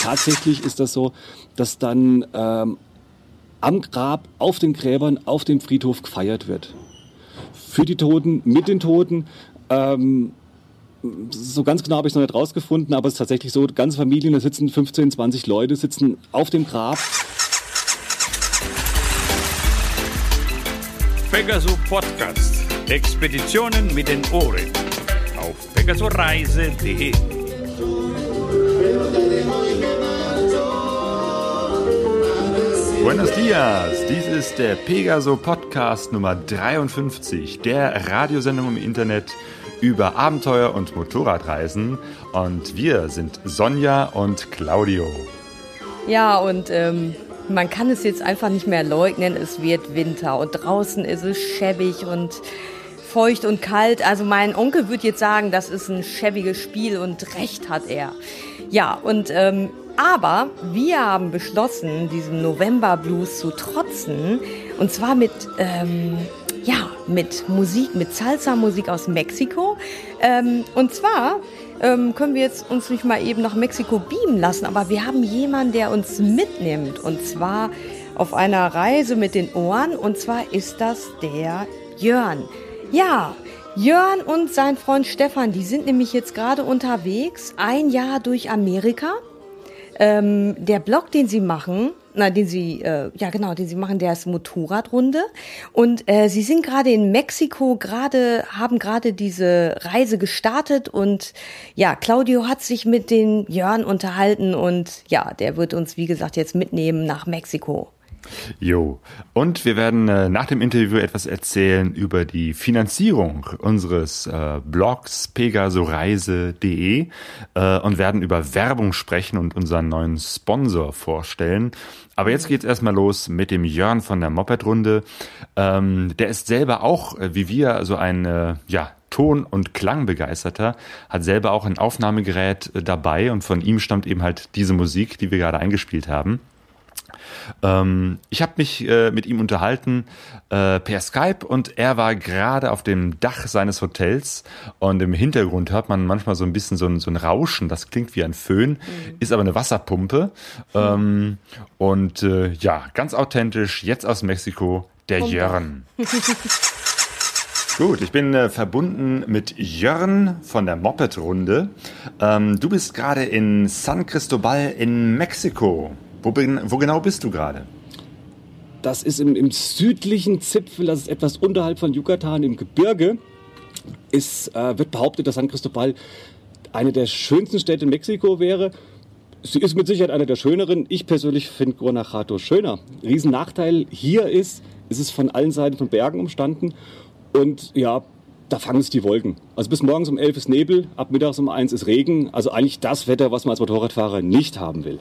tatsächlich ist das so, dass dann ähm, am Grab, auf den Gräbern, auf dem Friedhof gefeiert wird. Für die Toten, mit den Toten. Ähm, so ganz genau habe ich es noch nicht rausgefunden, aber es ist tatsächlich so, ganze Familien, da sitzen 15, 20 Leute, sitzen auf dem Grab. Pegasus Podcast. Expeditionen mit den Ohren. Auf pegasoreise.de. Buenos dias, dies ist der Pegaso Podcast Nummer 53, der Radiosendung im Internet über Abenteuer und Motorradreisen. Und wir sind Sonja und Claudio. Ja, und ähm, man kann es jetzt einfach nicht mehr leugnen, es wird Winter und draußen ist es schäbig und feucht und kalt. Also mein Onkel würde jetzt sagen, das ist ein schäbiges Spiel und recht hat er. Ja, und ähm, aber wir haben beschlossen, diesem November Blues zu trotzen und zwar mit ähm, ja mit Musik, mit Salsa-Musik aus Mexiko. Ähm, und zwar ähm, können wir jetzt uns nicht mal eben nach Mexiko beamen lassen, aber wir haben jemanden, der uns mitnimmt und zwar auf einer Reise mit den Ohren und zwar ist das der Jörn. Ja, Jörn und sein Freund Stefan, die sind nämlich jetzt gerade unterwegs, ein Jahr durch Amerika. Ähm, der Blog, den sie machen, na, den sie, äh, ja genau, den sie machen, der ist Motorradrunde. Und äh, sie sind gerade in Mexiko, gerade, haben gerade diese Reise gestartet und ja, Claudio hat sich mit den Jörn unterhalten und ja, der wird uns, wie gesagt, jetzt mitnehmen nach Mexiko. Jo. Und wir werden äh, nach dem Interview etwas erzählen über die Finanzierung unseres äh, Blogs pegasoreise.de äh, und werden über Werbung sprechen und unseren neuen Sponsor vorstellen. Aber jetzt geht's erstmal los mit dem Jörn von der Moped-Runde. Ähm, der ist selber auch, äh, wie wir, so ein, äh, ja, Ton- und Klangbegeisterter, hat selber auch ein Aufnahmegerät äh, dabei und von ihm stammt eben halt diese Musik, die wir gerade eingespielt haben. Ähm, ich habe mich äh, mit ihm unterhalten äh, per Skype und er war gerade auf dem Dach seines Hotels und im Hintergrund hört man manchmal so ein bisschen so ein, so ein Rauschen, das klingt wie ein Föhn, mhm. ist aber eine Wasserpumpe. Ähm, und äh, ja, ganz authentisch, jetzt aus Mexiko, der Pumpe. Jörn. Gut, ich bin äh, verbunden mit Jörn von der Moped-Runde. Ähm, du bist gerade in San Cristobal in Mexiko. Wo, wo genau bist du gerade? Das ist im, im, südlichen Zipfel, das ist etwas unterhalb von Yucatan im Gebirge. Ist, äh, wird behauptet, dass San Cristobal eine der schönsten Städte in Mexiko wäre. Sie ist mit Sicherheit eine der schöneren. Ich persönlich finde Guanajuato schöner. Riesennachteil hier ist, es ist von allen Seiten von Bergen umstanden. Und ja, da fangen es die Wolken. Also bis morgens um 11 ist Nebel, ab mittags um 1 ist Regen. Also eigentlich das Wetter, was man als Motorradfahrer nicht haben will.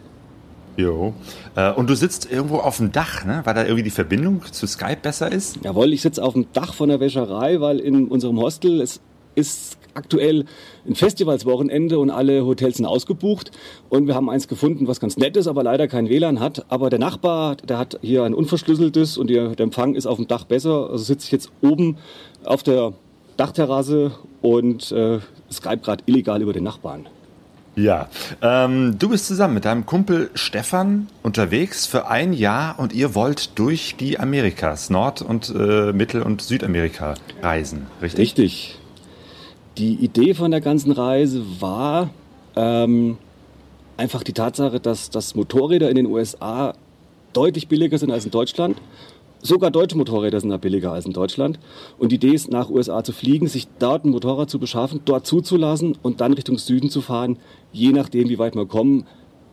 Jo. Äh, und du sitzt irgendwo auf dem Dach, ne? weil da irgendwie die Verbindung zu Skype besser ist? Jawohl, ich sitze auf dem Dach von der Wäscherei, weil in unserem Hostel es ist aktuell ein Festivalswochenende und alle Hotels sind ausgebucht. Und wir haben eins gefunden, was ganz nett ist, aber leider kein WLAN hat. Aber der Nachbar, der hat hier ein unverschlüsseltes und der Empfang ist auf dem Dach besser. Also sitze ich jetzt oben auf der Dachterrasse und äh, Skype gerade illegal über den Nachbarn. Ja, ähm, du bist zusammen mit deinem Kumpel Stefan unterwegs für ein Jahr und ihr wollt durch die Amerikas, Nord- und äh, Mittel- und Südamerika reisen, richtig? Richtig. Die Idee von der ganzen Reise war ähm, einfach die Tatsache, dass, dass Motorräder in den USA deutlich billiger sind als in Deutschland Sogar deutsche Motorräder sind da billiger als in Deutschland. Und die Idee ist, nach USA zu fliegen, sich dort ein Motorrad zu beschaffen, dort zuzulassen und dann Richtung Süden zu fahren, je nachdem, wie weit wir kommen.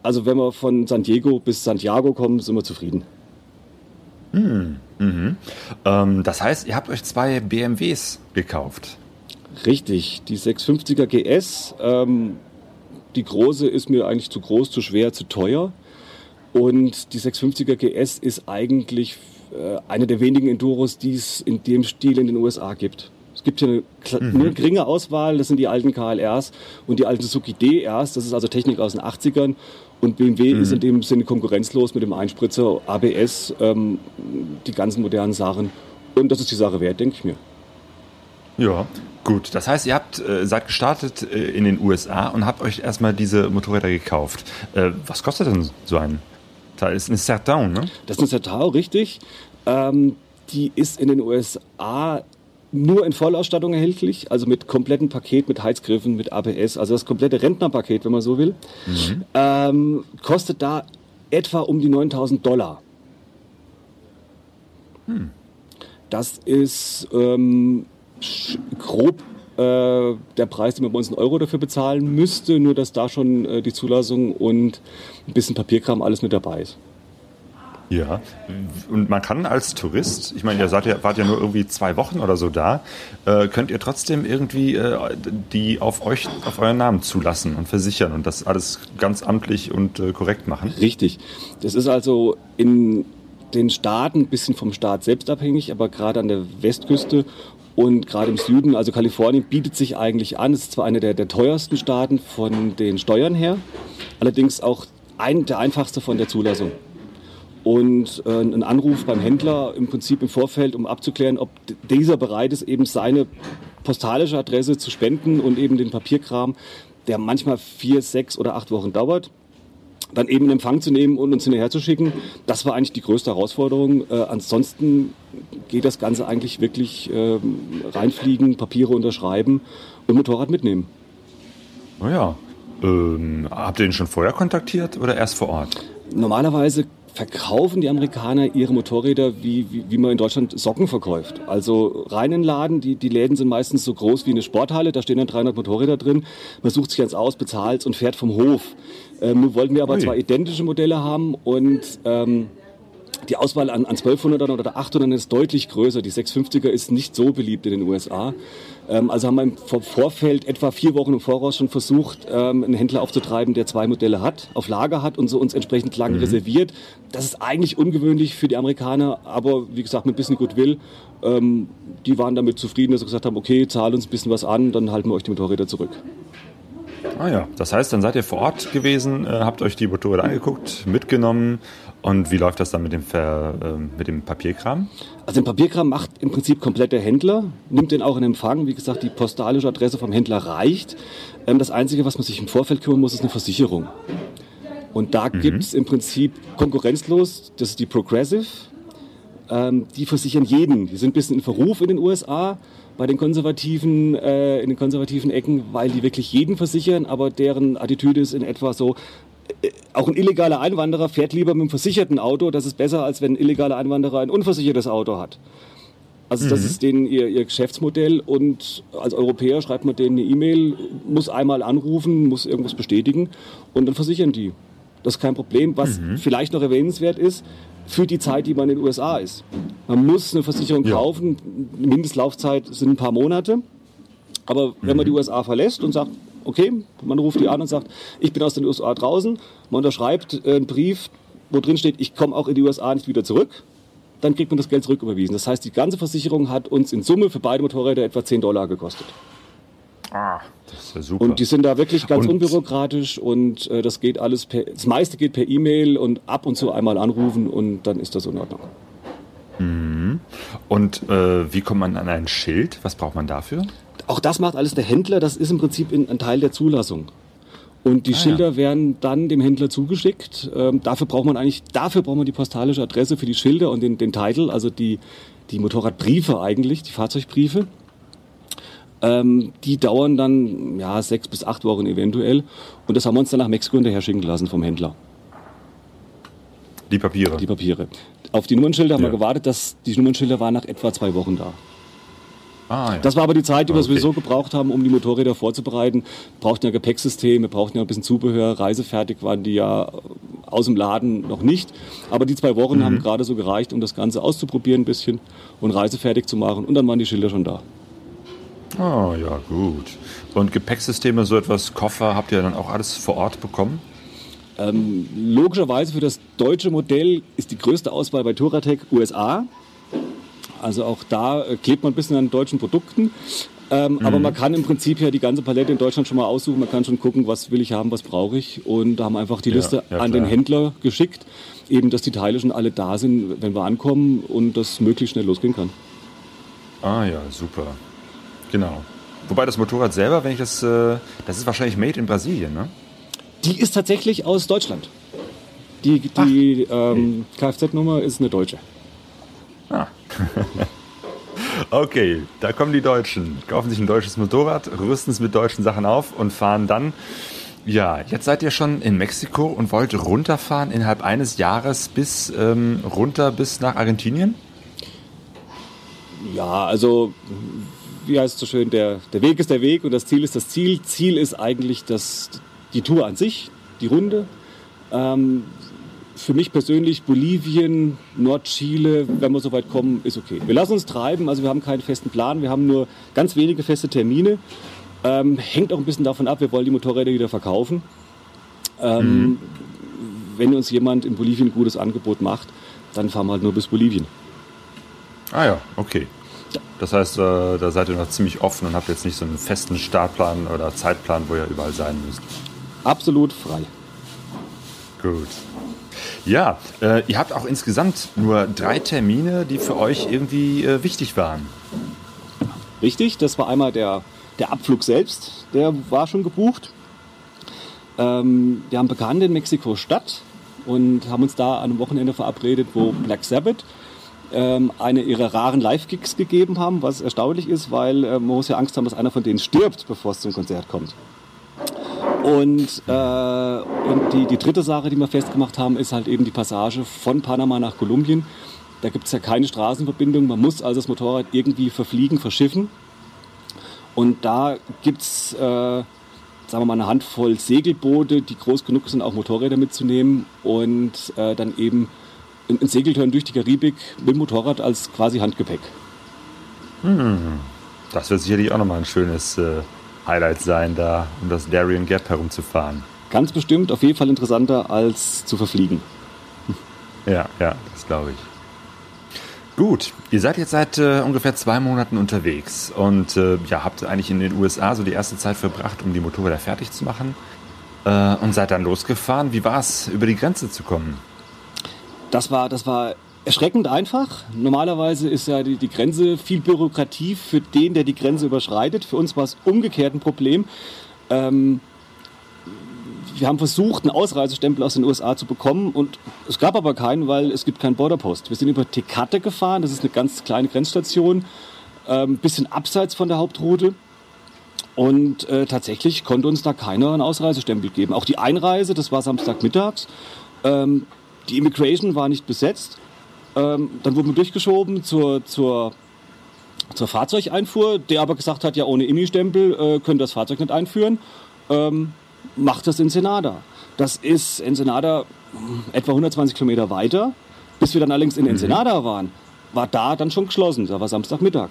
Also wenn wir von San Diego bis Santiago kommen, sind wir zufrieden. Hm, mhm. Ähm, das heißt, ihr habt euch zwei BMWs gekauft. Richtig, die 650er GS. Ähm, die große ist mir eigentlich zu groß, zu schwer, zu teuer. Und die 650er GS ist eigentlich eine der wenigen Enduros, die es in dem Stil in den USA gibt. Es gibt hier eine, mhm. geringe Auswahl, das sind die alten KLRs und die alten Suzuki DRs, das ist also Technik aus den 80ern. Und BMW mhm. ist in dem Sinne konkurrenzlos mit dem Einspritzer, ABS, ähm, die ganzen modernen Sachen. Und das ist die Sache wert, denke ich mir. Ja, gut. Das heißt, ihr habt äh, seid gestartet äh, in den USA und habt euch erstmal diese Motorräder gekauft. Äh, was kostet denn so ein Teil? Ist eine Certain, ne? Das ist eine Certao, richtig. Ähm, die ist in den USA nur in Vollausstattung erhältlich, also mit komplettem Paket, mit Heizgriffen, mit ABS, also das komplette Rentnerpaket, wenn man so will. Ähm, kostet da etwa um die 9000 Dollar. Das ist ähm, grob der Preis, den man bei uns in Euro dafür bezahlen müsste, nur dass da schon äh, die Zulassung und ein bisschen Papierkram alles mit dabei ist. Ja. Und man kann als Tourist, ich meine, ihr seid ja, wart ja nur irgendwie zwei Wochen oder so da, äh, könnt ihr trotzdem irgendwie äh, die auf euch, auf euren Namen zulassen und versichern und das alles ganz amtlich und äh, korrekt machen. Richtig. Das ist also in den Staaten ein bisschen vom Staat selbst abhängig, aber gerade an der Westküste und gerade im Süden, also Kalifornien, bietet sich eigentlich an. Es ist zwar einer der, der teuersten Staaten von den Steuern her, allerdings auch ein, der einfachste von der Zulassung. Und äh, ein Anruf beim Händler im Prinzip im Vorfeld, um abzuklären, ob dieser bereit ist, eben seine postalische Adresse zu spenden und eben den Papierkram, der manchmal vier, sechs oder acht Wochen dauert dann eben in Empfang zu nehmen und uns hinterher zu schicken, das war eigentlich die größte Herausforderung. Äh, ansonsten geht das Ganze eigentlich wirklich ähm, reinfliegen, Papiere unterschreiben und Motorrad mitnehmen. Oh ja. Ähm, habt ihr den schon vorher kontaktiert oder erst vor Ort? Normalerweise verkaufen die Amerikaner ihre Motorräder, wie, wie, wie man in Deutschland Socken verkauft. Also rein in den Laden, die, die Läden sind meistens so groß wie eine Sporthalle, da stehen dann 300 Motorräder drin. Man sucht sich eins aus, bezahlt und fährt vom Hof. Ähm, nun wollten wir aber Ui. zwei identische Modelle haben und ähm, die Auswahl an, an 1200 oder 800 ist deutlich größer. Die 650er ist nicht so beliebt in den USA. Ähm, also haben wir im Vor- Vorfeld etwa vier Wochen im Voraus schon versucht, ähm, einen Händler aufzutreiben, der zwei Modelle hat, auf Lager hat und so uns entsprechend lang reserviert. Das ist eigentlich ungewöhnlich für die Amerikaner, aber wie gesagt, mit ein bisschen Goodwill. Ähm, die waren damit zufrieden, dass sie gesagt haben, okay, zahl uns ein bisschen was an, dann halten wir euch die Motorräder zurück. Ah ja, das heißt, dann seid ihr vor Ort gewesen, äh, habt euch die Motorräder angeguckt, mitgenommen und wie läuft das dann mit dem, Ver, ähm, mit dem Papierkram? Also den Papierkram macht im Prinzip komplett der Händler, nimmt den auch in Empfang. Wie gesagt, die postalische Adresse vom Händler reicht. Ähm, das Einzige, was man sich im Vorfeld kümmern muss, ist eine Versicherung. Und da gibt es im Prinzip konkurrenzlos, das ist die Progressive. Ähm, die versichern jeden. Die sind ein bisschen in Verruf in den USA bei den konservativen, äh, in den konservativen Ecken, weil die wirklich jeden versichern, aber deren Attitüde ist in etwa so, äh, auch ein illegaler Einwanderer fährt lieber mit einem versicherten Auto. Das ist besser, als wenn ein illegaler Einwanderer ein unversichertes Auto hat. Also das ist denen ihr, ihr Geschäftsmodell und als Europäer schreibt man denen eine E-Mail, muss einmal anrufen, muss irgendwas bestätigen und dann versichern die. Das ist kein Problem. Was vielleicht noch erwähnenswert ist, für die Zeit, die man in den USA ist. Man muss eine Versicherung Ja. kaufen. Die Mindestlaufzeit sind ein paar Monate. Aber wenn man die USA verlässt und sagt, okay, man ruft die an und sagt, ich bin aus den USA draußen, man unterschreibt äh, einen Brief, wo drin steht, ich komme auch in die USA nicht wieder zurück, dann kriegt man das Geld zurücküberwiesen. Das heißt, die ganze Versicherung hat uns in Summe für beide Motorräder etwa 10 Dollar gekostet. Ah, das ist ja super. Und die sind da wirklich ganz Und- unbürokratisch und äh, das geht alles per, das meiste geht per E-Mail und ab und zu einmal anrufen und dann ist das in Ordnung. Und äh, wie kommt man an ein Schild? Was braucht man dafür? Auch das macht alles der Händler, das ist im Prinzip in, ein Teil der Zulassung. Und die Ah, Schilder ja. werden dann dem Händler zugeschickt. Ähm, dafür braucht man eigentlich, dafür braucht man die postalische Adresse für die Schilder und den, den Titel, also die, die Motorradbriefe eigentlich, die Fahrzeugbriefe. Ähm, die dauern dann ja sechs bis acht Wochen eventuell. Und das haben wir uns dann nach Mexiko hinterher schicken lassen vom Händler. Die Papiere. die Papiere. Auf die Nummernschilder haben Ja. wir gewartet, dass die Nummernschilder waren nach etwa zwei Wochen da. Ah, ja. Das war aber die Zeit, die wir Okay. sowieso gebraucht haben, um die Motorräder vorzubereiten. Wir brauchten ja Gepäcksystem, wir brauchten ja ein bisschen Zubehör, reisefertig waren die ja äh, aus dem Laden noch nicht. Aber die zwei Wochen Mhm. haben gerade so gereicht, um das Ganze auszuprobieren ein bisschen und reisefertig zu machen. Und dann waren die Schilder schon da. Ah, ja, gut. Und Gepäcksysteme, so etwas, Koffer, habt ihr dann auch alles vor Ort bekommen? Logischerweise für das deutsche Modell ist die größte Auswahl bei Touratec USA. Also auch da äh, klebt man ein bisschen an deutschen Produkten. Ähm, Aber man kann im Prinzip ja die ganze Palette in Deutschland schon mal aussuchen. Man kann schon gucken, was will ich haben, was brauche ich. Und da haben wir einfach die Ja, Liste ja, an den. Händler geschickt. Eben, dass die Teile schon alle da sind, wenn wir ankommen und das möglichst schnell losgehen kann. Ah ja, super. Genau. Wobei das Motorrad selber, wenn ich das, äh, das ist wahrscheinlich made in Brasilien, ne? Die ist tatsächlich aus Deutschland. Die, die ähm, Kfz-Nummer ist eine deutsche. Okay, da kommen die Deutschen, kaufen sich ein deutsches Motorrad, rüsten es mit deutschen Sachen auf und fahren dann. Ja, jetzt seid ihr schon in Mexiko und wollt runterfahren innerhalb eines Jahres bis ähm, runter bis nach Argentinien? Ja, also wie heißt es so schön, der, der Weg ist der Weg und das Ziel ist das Ziel. Ziel ist eigentlich das, die Tour an sich, die Runde. Ähm, für mich persönlich Bolivien, Nordchile, wenn wir so weit kommen, ist okay. Wir lassen uns treiben, also wir haben keinen festen Plan, wir haben nur ganz wenige feste Termine. Ähm, hängt auch ein bisschen davon ab, wir wollen die Motorräder wieder verkaufen. Ähm, mhm. Wenn uns jemand in Bolivien ein gutes Angebot macht, dann fahren wir halt nur bis Bolivien. Ah ja, okay. Das heißt, äh, da seid ihr noch ziemlich offen und habt jetzt nicht so einen festen Startplan oder Zeitplan, wo ihr überall sein müsst. Absolut frei. Gut. Ja, äh, ihr habt auch insgesamt nur drei Termine, die für euch irgendwie äh, wichtig waren. Richtig, das war einmal der, der Abflug selbst, der war schon gebucht. Ähm, wir haben Bekannte in Mexiko-Stadt und haben uns da an einem Wochenende verabredet, wo Black Sabbath ähm, eine ihrer raren Live-Gigs gegeben haben, was erstaunlich ist, weil äh, man muss ja Angst haben, dass einer von denen stirbt, bevor es zum Konzert kommt. Und, äh, und die, die dritte Sache, die wir festgemacht haben, ist halt eben die Passage von Panama nach Kolumbien. Da gibt es ja keine Straßenverbindung, man muss also das Motorrad irgendwie verfliegen, verschiffen. Und da gibt es, äh, sagen wir mal, eine Handvoll Segelboote, die groß genug sind, auch Motorräder mitzunehmen und äh, dann eben ein Segeltörn durch die Karibik mit dem Motorrad als quasi Handgepäck. Hm. Das wird sicherlich auch nochmal ein schönes äh, Highlight sein, da um das Darien Gap herumzufahren. Ganz bestimmt auf jeden Fall interessanter als zu verfliegen. Ja, ja, das glaube ich. Gut, ihr seid jetzt seit äh, ungefähr zwei Monaten unterwegs und äh, ja, habt eigentlich in den USA so die erste Zeit verbracht, um die Motorräder fertig zu machen äh, und seid dann losgefahren. Wie war es, über die Grenze zu kommen? Das war, das war erschreckend einfach. Normalerweise ist ja die, die, Grenze viel Bürokratie für den, der die Grenze überschreitet. Für uns war es umgekehrt ein Problem. Ähm, wir haben versucht, einen Ausreisestempel aus den USA zu bekommen und es gab aber keinen, weil es gibt keinen Borderpost. Wir sind über Tecate gefahren, das ist eine ganz kleine Grenzstation, ein ähm, bisschen abseits von der Hauptroute. Und äh, tatsächlich konnte uns da keiner einen Ausreisestempel geben. Auch die Einreise, das war Samstagmittags. Ähm, die Immigration war nicht besetzt. Ähm, dann wurden wir durchgeschoben zur, zur, zur Fahrzeugeinfuhr, der aber gesagt hat, ja ohne Immi-Stempel äh, könnt ihr das Fahrzeug nicht einführen. Ähm, macht das Ensenada. Das ist Ensenada äh, etwa 120 Kilometer weiter. Bis wir dann allerdings in mhm. Ensenada waren, war da dann schon geschlossen. Da war Samstagmittag.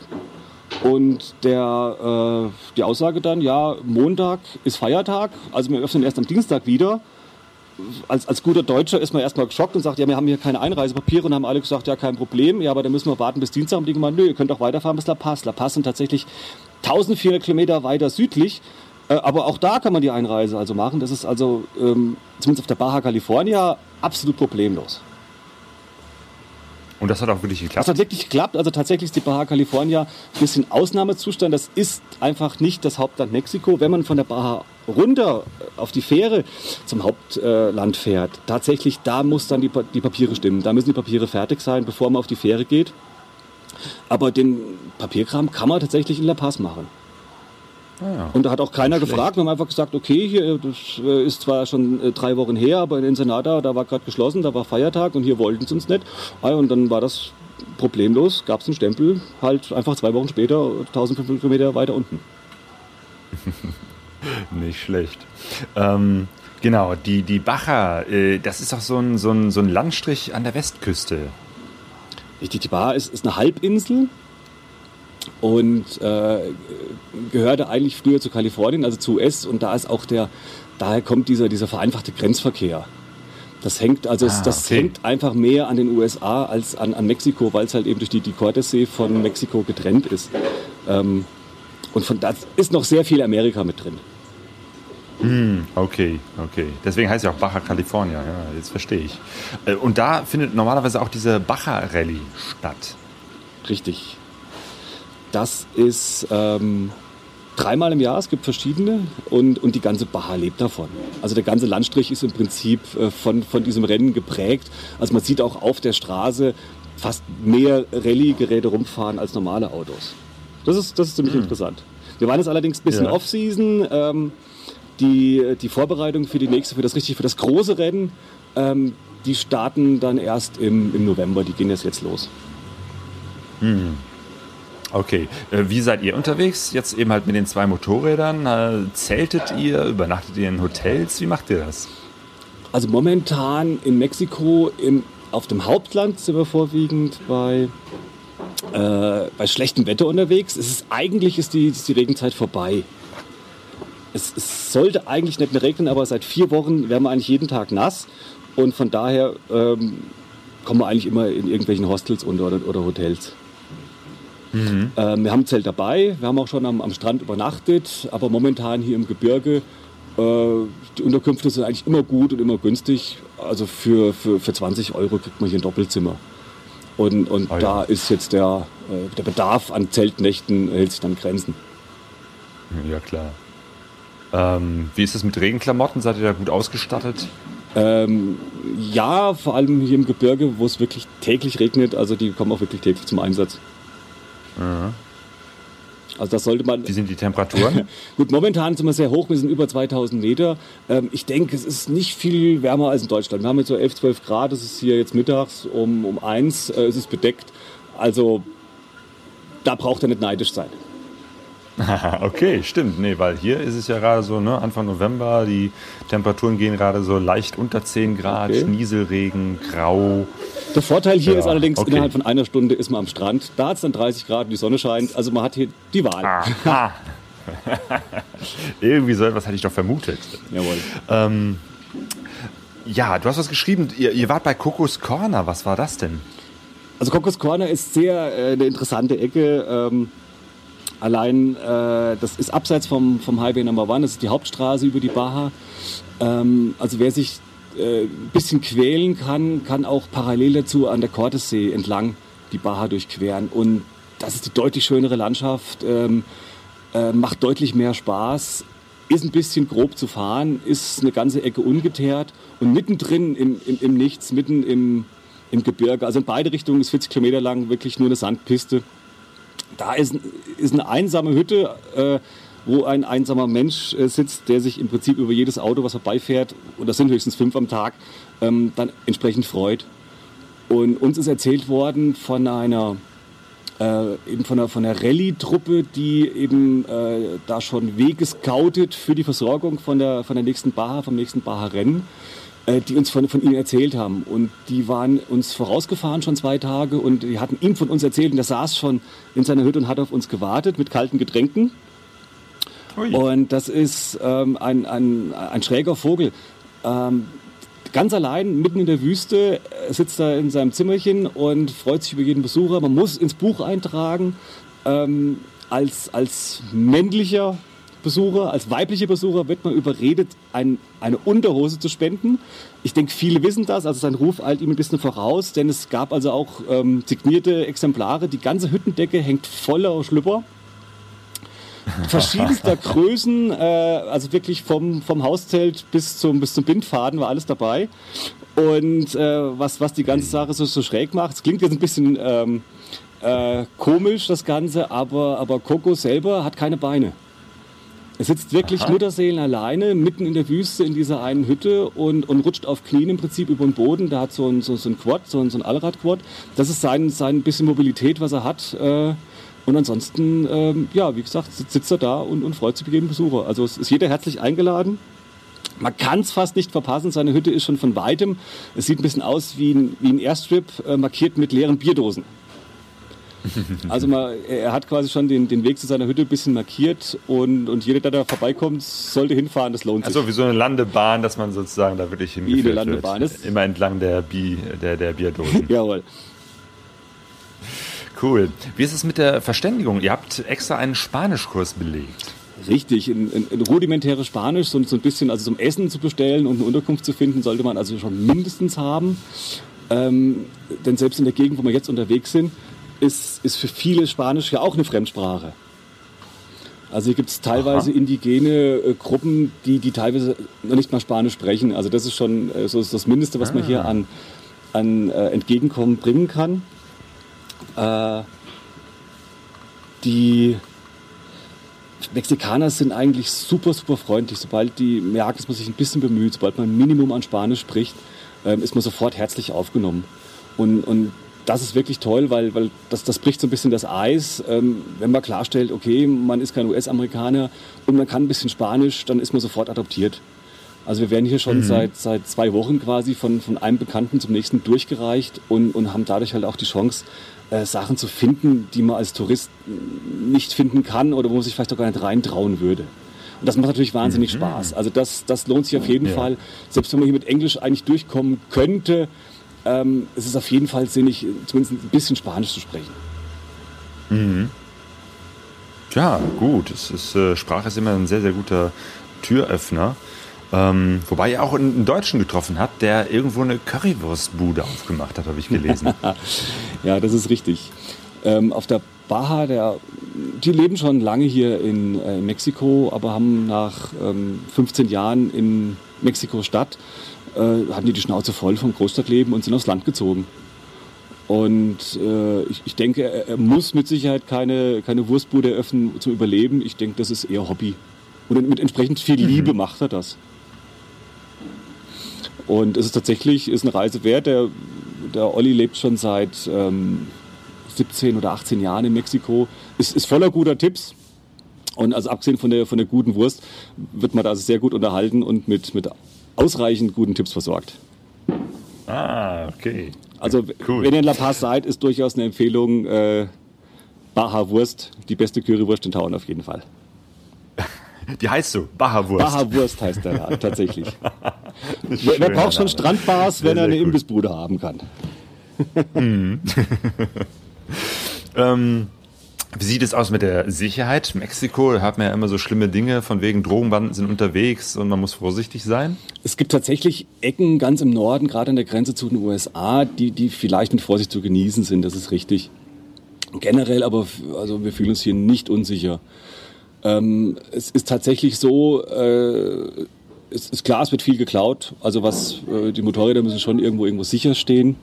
Und der, äh, die Aussage dann, ja, Montag ist Feiertag, also wir öffnen erst am Dienstag wieder als, als guter Deutscher ist man erstmal geschockt und sagt, ja, wir haben hier keine Einreisepapiere und haben alle gesagt, ja, kein Problem, ja, aber dann müssen wir warten bis Dienstag und die gemeint, nö, ihr könnt auch weiterfahren bis La Paz. La Paz sind tatsächlich 1400 Kilometer weiter südlich, äh, aber auch da kann man die Einreise also machen. Das ist also ähm, zumindest auf der Baja California absolut problemlos. Und das hat auch wirklich geklappt? Das hat wirklich geklappt. Also tatsächlich ist die Baja California ein bisschen Ausnahmezustand. Das ist einfach nicht das Hauptland Mexiko. Wenn man von der Baja runter auf die Fähre zum Hauptland fährt, tatsächlich da muss dann die, die Papiere stimmen. Da müssen die Papiere fertig sein, bevor man auf die Fähre geht. Aber den Papierkram kann man tatsächlich in La Paz machen. Ah, und da hat auch keiner gefragt. Wir haben einfach gesagt, okay, hier, das äh, ist zwar schon äh, drei Wochen her, aber in Ensenada, da war gerade geschlossen, da war Feiertag und hier wollten sie uns nicht. Ah, und dann war das problemlos, gab es einen Stempel, halt einfach zwei Wochen später, 1500 Kilometer weiter unten. nicht schlecht. Ähm, genau, die, die Bacha, äh, das ist auch so ein, so, ein, so ein Landstrich an der Westküste. Richtig, die Baja ist, ist eine Halbinsel und äh, gehörte eigentlich früher zu Kalifornien, also zu US und da ist auch der, daher kommt dieser, dieser vereinfachte Grenzverkehr. Das hängt, also ah, das okay. hängt einfach mehr an den USA als an, an Mexiko, weil es halt eben durch die, die Cortesee von Mexiko getrennt ist. Ähm, und von da ist noch sehr viel Amerika mit drin. Hm, okay, okay. Deswegen heißt ja auch Baja California, ja, jetzt verstehe ich. Äh, und da findet normalerweise auch diese Baja Rallye statt. Richtig das ist ähm, dreimal im Jahr, es gibt verschiedene und, und die ganze Baja lebt davon. Also der ganze Landstrich ist im Prinzip äh, von, von diesem Rennen geprägt. Also man sieht auch auf der Straße fast mehr Rallye-Geräte rumfahren als normale Autos. Das ist, das ist ziemlich mhm. interessant. Wir waren jetzt allerdings ein bisschen ja. Off-Season. Ähm, die, die Vorbereitung für die nächste, für das richtig, für das große Rennen, ähm, die starten dann erst im, im November. Die gehen jetzt jetzt los. Mhm. Okay, äh, wie seid ihr unterwegs? Jetzt eben halt mit den zwei Motorrädern. Äh, zeltet ihr, übernachtet ihr in Hotels? Wie macht ihr das? Also momentan in Mexiko, im, auf dem Hauptland sind wir vorwiegend bei, äh, bei schlechtem Wetter unterwegs. Es ist, eigentlich ist die, ist die Regenzeit vorbei. Es, es, sollte eigentlich nicht mehr regnen, aber seit vier Wochen werden wir eigentlich jeden Tag nass. Und von daher ähm, kommen wir eigentlich immer in irgendwelchen Hostels unter oder, oder Hotels. Mhm. Ähm, wir haben ein Zelt dabei, wir haben auch schon am, am, Strand übernachtet, aber momentan hier im Gebirge, äh, die Unterkünfte sind eigentlich immer gut und immer günstig. Also für, für, für 20 Euro kriegt man hier ein Doppelzimmer. Und, und oh ja. da ist jetzt der, äh, der Bedarf an Zeltnächten hält sich dann Grenzen. Ja, klar. Ähm, wie ist es mit Regenklamotten? Seid ihr da gut ausgestattet? Ähm, ja, vor allem hier im Gebirge, wo es wirklich täglich regnet. Also die kommen auch wirklich täglich zum Einsatz. Mhm. Also das sollte man. Wie sind die Temperaturen? Gut, momentan sind wir sehr hoch, wir sind über 2000 Meter. Ähm, ich denke, es ist nicht viel wärmer als in Deutschland. Wir haben jetzt so 11, 12 Grad, es ist hier jetzt mittags um, um 1, äh, es ist bedeckt. Also da braucht er nicht neidisch sein. okay, stimmt. Nee, weil hier ist es ja gerade so, ne, Anfang November, die Temperaturen gehen gerade so leicht unter 10 Grad, okay. Nieselregen, grau. Der Vorteil hier ja, ist allerdings, okay. innerhalb von einer Stunde ist man am Strand. Da hat es dann 30 Grad und die Sonne scheint. Also man hat hier die Wahl. Aha. Irgendwie so etwas hatte ich doch vermutet. Jawohl. Ähm, ja, du hast was geschrieben. Ihr, ihr wart bei Kokos Corner. Was war das denn? Also Kokos Corner ist sehr äh, eine interessante Ecke. Ähm, Allein, äh, das ist abseits vom, vom Highway Number One, das ist die Hauptstraße über die Baja. Ähm, also wer sich äh, ein bisschen quälen kann, kann auch parallel dazu an der Cortessee entlang die Baja durchqueren. Und das ist die deutlich schönere Landschaft, ähm, äh, macht deutlich mehr Spaß, ist ein bisschen grob zu fahren, ist eine ganze Ecke ungeteert und mittendrin im, im, im Nichts, mitten im, im Gebirge, also in beide Richtungen ist 40 Kilometer lang wirklich nur eine Sandpiste da ist, ist eine einsame Hütte, äh, wo ein einsamer Mensch äh, sitzt, der sich im Prinzip über jedes Auto, was vorbeifährt, und das sind höchstens fünf am Tag, ähm, dann entsprechend freut. Und uns ist erzählt worden von einer äh, eben von einer, von einer Rallye-Truppe, die eben äh, da schon Wege scoutet für die Versorgung von der, von der nächsten Baha, vom nächsten Baha-Rennen. Äh, die uns von, von ihnen erzählt haben. Und die waren uns vorausgefahren schon zwei Tage und die hatten ihm von uns erzählt und der saß schon in seiner Hütte und hat auf uns gewartet mit kalten Getränken. Ui. Und das ist ähm, ein, ein, ein schräger Vogel. Ähm, ganz allein, mitten in der Wüste, äh, sitzt er in seinem Zimmerchen und freut sich über jeden Besucher. Man muss ins Buch eintragen, ähm, als, als männlicher Besucher, als weibliche Besucher wird man überredet, ein, eine Unterhose zu spenden. Ich denke, viele wissen das, also sein Ruf eilt ihm ein bisschen voraus, denn es gab also auch ähm, signierte Exemplare. Die ganze Hüttendecke hängt voller Schlüpper. Verschiedenster Größen, äh, also wirklich vom, vom Hauszelt bis zum, bis zum Bindfaden war alles dabei. Und äh, was, was die ganze Sache so, so schräg macht, es klingt jetzt ein bisschen ähm, äh, komisch, das Ganze, aber, aber Coco selber hat keine Beine. Er sitzt wirklich Aha. Mutterseelen alleine mitten in der Wüste in dieser einen Hütte und, und rutscht auf Knien im Prinzip über den Boden. Der hat so ein, so, so ein Quad, so ein, so ein Allrad-Quad. Das ist sein, sein bisschen Mobilität, was er hat. Äh, und ansonsten, ähm, ja, wie gesagt, sitzt er da und, und freut sich über jeden Besucher. Also es ist jeder herzlich eingeladen. Man kann es fast nicht verpassen. Seine Hütte ist schon von weitem. Es sieht ein bisschen aus wie ein, wie ein Airstrip, äh, markiert mit leeren Bierdosen. Also mal, er hat quasi schon den, den Weg zu seiner Hütte ein bisschen markiert und, und jeder, der da vorbeikommt, sollte hinfahren, das lohnt sich. Also wie so eine Landebahn, dass man sozusagen da wirklich hingeführt wie eine Landebahn wird. Ist. Immer entlang der, Bi, der, der Bierdosen. Jawohl. Cool. Wie ist es mit der Verständigung? Ihr habt extra einen Spanischkurs belegt. Richtig, ein, ein, ein rudimentäres Spanisch, so, so, ein bisschen, also zum Essen zu bestellen und eine Unterkunft zu finden, sollte man also schon mindestens haben. Ähm, denn selbst in der Gegend, wo wir jetzt unterwegs sind, ist, ist für viele Spanisch ja auch eine Fremdsprache. Also hier gibt es teilweise Aha. indigene äh, Gruppen, die, die teilweise noch nicht mal Spanisch sprechen. Also das ist schon äh, so ist das Mindeste, was ah. man hier ah. an, an äh, Entgegenkommen bringen kann. Äh, die Mexikaner sind eigentlich super, super freundlich. Sobald die merken, dass man sich ein bisschen bemüht, sobald man ein Minimum an Spanisch spricht, ähm, ist man sofort herzlich aufgenommen. Und, und das ist wirklich toll, weil, weil das, das bricht so ein bisschen das Eis. Ähm, wenn man klarstellt, okay, man ist kein US-Amerikaner und man kann ein bisschen Spanisch, dann ist man sofort adoptiert. Also wir werden hier schon mhm. seit, seit zwei Wochen quasi von, von einem Bekannten zum nächsten durchgereicht und, und haben dadurch halt auch die Chance, äh, Sachen zu finden, die man als Tourist nicht finden kann oder wo man sich vielleicht auch gar nicht reintrauen würde. Und das macht natürlich wahnsinnig mhm. Spaß. Also das, das lohnt sich auf jeden ja. Fall. Selbst wenn man hier mit Englisch eigentlich durchkommen könnte, ähm, es ist auf jeden Fall sinnig, zumindest ein bisschen Spanisch zu sprechen. Mhm. Ja, gut. Es ist, äh, Sprache ist immer ein sehr, sehr guter Türöffner. Ähm, wobei er auch einen Deutschen getroffen hat, der irgendwo eine Currywurstbude aufgemacht hat, habe ich gelesen. ja, das ist richtig. Ähm, auf der Baja, der, die leben schon lange hier in, äh, in Mexiko, aber haben nach ähm, 15 Jahren in Mexiko-Stadt äh, hatten die die Schnauze voll vom Großstadtleben und sind aufs Land gezogen. Und äh, ich, ich, denke, er, er, muss mit Sicherheit keine, keine Wurstbude eröffnen zum Überleben. Ich denke, das ist eher Hobby. Und mit entsprechend viel mhm. Liebe macht er das. Und es ist tatsächlich ist eine Reise wert. Der, der Olli lebt schon seit ähm, 17 oder 18 Jahren in Mexiko. Ist, ist voller guter Tipps. Und also abgesehen von der, von der guten Wurst wird man da also sehr gut unterhalten und mit, mit ausreichend guten Tipps versorgt. Ah, okay. Also cool. wenn ihr in La Paz seid, ist durchaus eine Empfehlung äh, Baja Wurst, die beste Currywurst in Town auf jeden Fall. Die heißt so, Baja Wurst. Baja Wurst heißt der ja, tatsächlich. wer, braucht schon Strandbars, wenn er eine Imbissbude haben kann? mhm. ähm, wie sieht es aus mit der Sicherheit? Mexiko, hat man ja immer so schlimme Dinge, von wegen Drogenbanden sind unterwegs und man muss vorsichtig sein. Es gibt tatsächlich Ecken ganz im Norden, gerade an der Grenze zu den USA, die, die vielleicht mit Vorsicht zu genießen sind, das ist richtig. Generell aber, also wir fühlen uns hier nicht unsicher. Ähm, es ist tatsächlich so, äh, es ist klar, es wird viel geklaut. Also was, äh, die Motorräder müssen schon irgendwo irgendwo sicher stehen.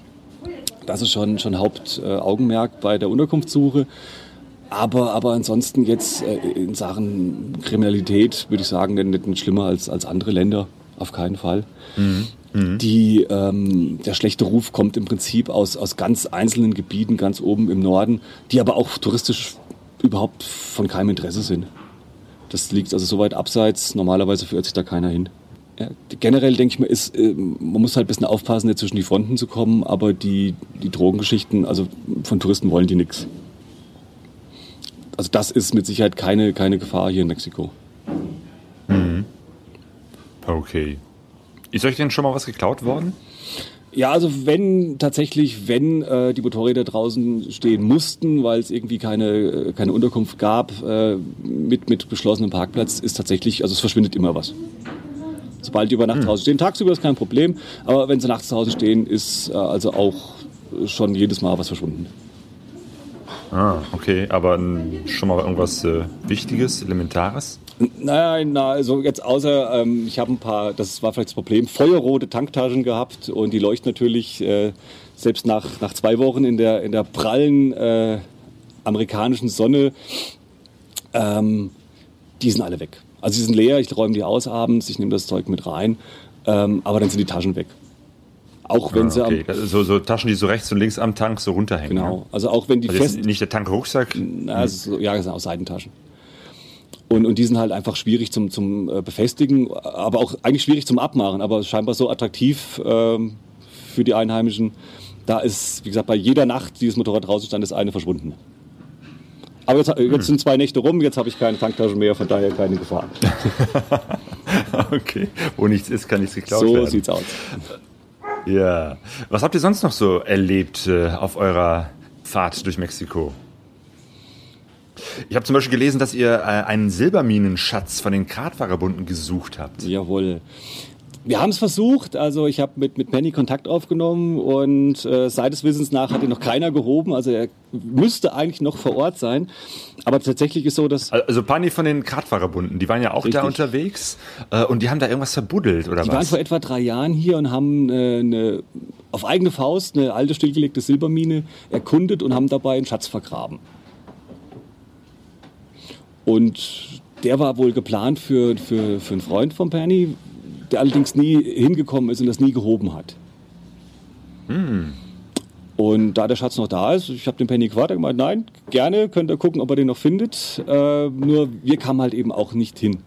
Das ist schon, schon Hauptaugenmerk bei der Unterkunftssuche. Aber, aber ansonsten jetzt äh, in Sachen Kriminalität würde ich sagen, nicht, schlimmer als, als andere Länder, auf keinen Fall. Mhm. Mhm. Die, ähm, der schlechte Ruf kommt im Prinzip aus, aus ganz einzelnen Gebieten, ganz oben im Norden, die aber auch touristisch überhaupt von keinem Interesse sind. Das liegt also so weit abseits, normalerweise verirrt sich da keiner hin. Ja, generell denke ich mir, ist, äh, man muss halt ein bisschen aufpassen, nicht zwischen die Fronten zu kommen, aber die, die Drogengeschichten, also von Touristen wollen die nichts also das ist mit Sicherheit keine, keine Gefahr hier in Mexiko. Mhm. Okay. Ist euch denn schon mal was geklaut worden? Ja, also wenn tatsächlich, wenn äh, die Motorräder draußen stehen mussten, weil es irgendwie keine, äh, keine Unterkunft gab äh, mit, mit geschlossenem Parkplatz, ist tatsächlich, also es verschwindet immer was. Sobald die über Nacht hm. draußen stehen, tagsüber ist kein Problem, aber wenn sie nachts zu Hause stehen, ist äh, also auch schon jedes Mal was verschwunden. Ah, okay. Aber schon mal irgendwas äh, Wichtiges, Elementares? Nein, na, also jetzt außer, ähm, ich habe ein paar, das war vielleicht das Problem, feuerrote Tanktaschen gehabt und die leuchten natürlich äh, selbst nach, nach zwei Wochen in der, in der prallen äh, amerikanischen Sonne, ähm, die sind alle weg. Also die sind leer, ich räume die aus abends, ich nehme das Zeug mit rein, ähm, aber dann sind die Taschen weg. Auch wenn ah, sie okay. am, so, so Taschen, die so rechts und links am Tank so runterhängen. Genau. Also auch wenn die also fest. Nicht der Tankrucksack? Also, ja, das sind auch Seitentaschen. Und, und die sind halt einfach schwierig zum, zum äh, Befestigen, aber auch eigentlich schwierig zum Abmachen, aber scheinbar so attraktiv ähm, für die Einheimischen. Da ist, wie gesagt, bei jeder Nacht, die das Motorrad draußen stand, ist eine verschwunden. Aber jetzt, jetzt hm. sind zwei Nächte rum, jetzt habe ich keine Tanktaschen mehr, von daher keine Gefahr. okay, wo nichts ist, kann nichts geklaut so werden. So sieht's aus. Ja. Was habt ihr sonst noch so erlebt äh, auf eurer Fahrt durch Mexiko? Ich habe zum Beispiel gelesen, dass ihr äh, einen Silberminenschatz von den Kratvagabunden gesucht habt. Jawohl. Wir haben es versucht, also ich habe mit, mit Penny Kontakt aufgenommen und äh, seines Wissens nach hat ihn noch keiner gehoben, also er müsste eigentlich noch vor Ort sein. Aber tatsächlich ist so, dass... Also Penny von den Kratfahrerbunden, die waren ja auch Richtig. da unterwegs äh, und die haben da irgendwas verbuddelt, oder die was? Die waren vor etwa drei Jahren hier und haben äh, eine, auf eigene Faust eine alte stillgelegte Silbermine erkundet und haben dabei einen Schatz vergraben. Und der war wohl geplant für, für, für einen Freund von Penny, der allerdings nie hingekommen ist und das nie gehoben hat. Hm. Und da der Schatz noch da ist, ich habe den Penny Quarter gemeint, nein, gerne, könnt ihr gucken, ob er den noch findet. Äh, nur wir kamen halt eben auch nicht hin.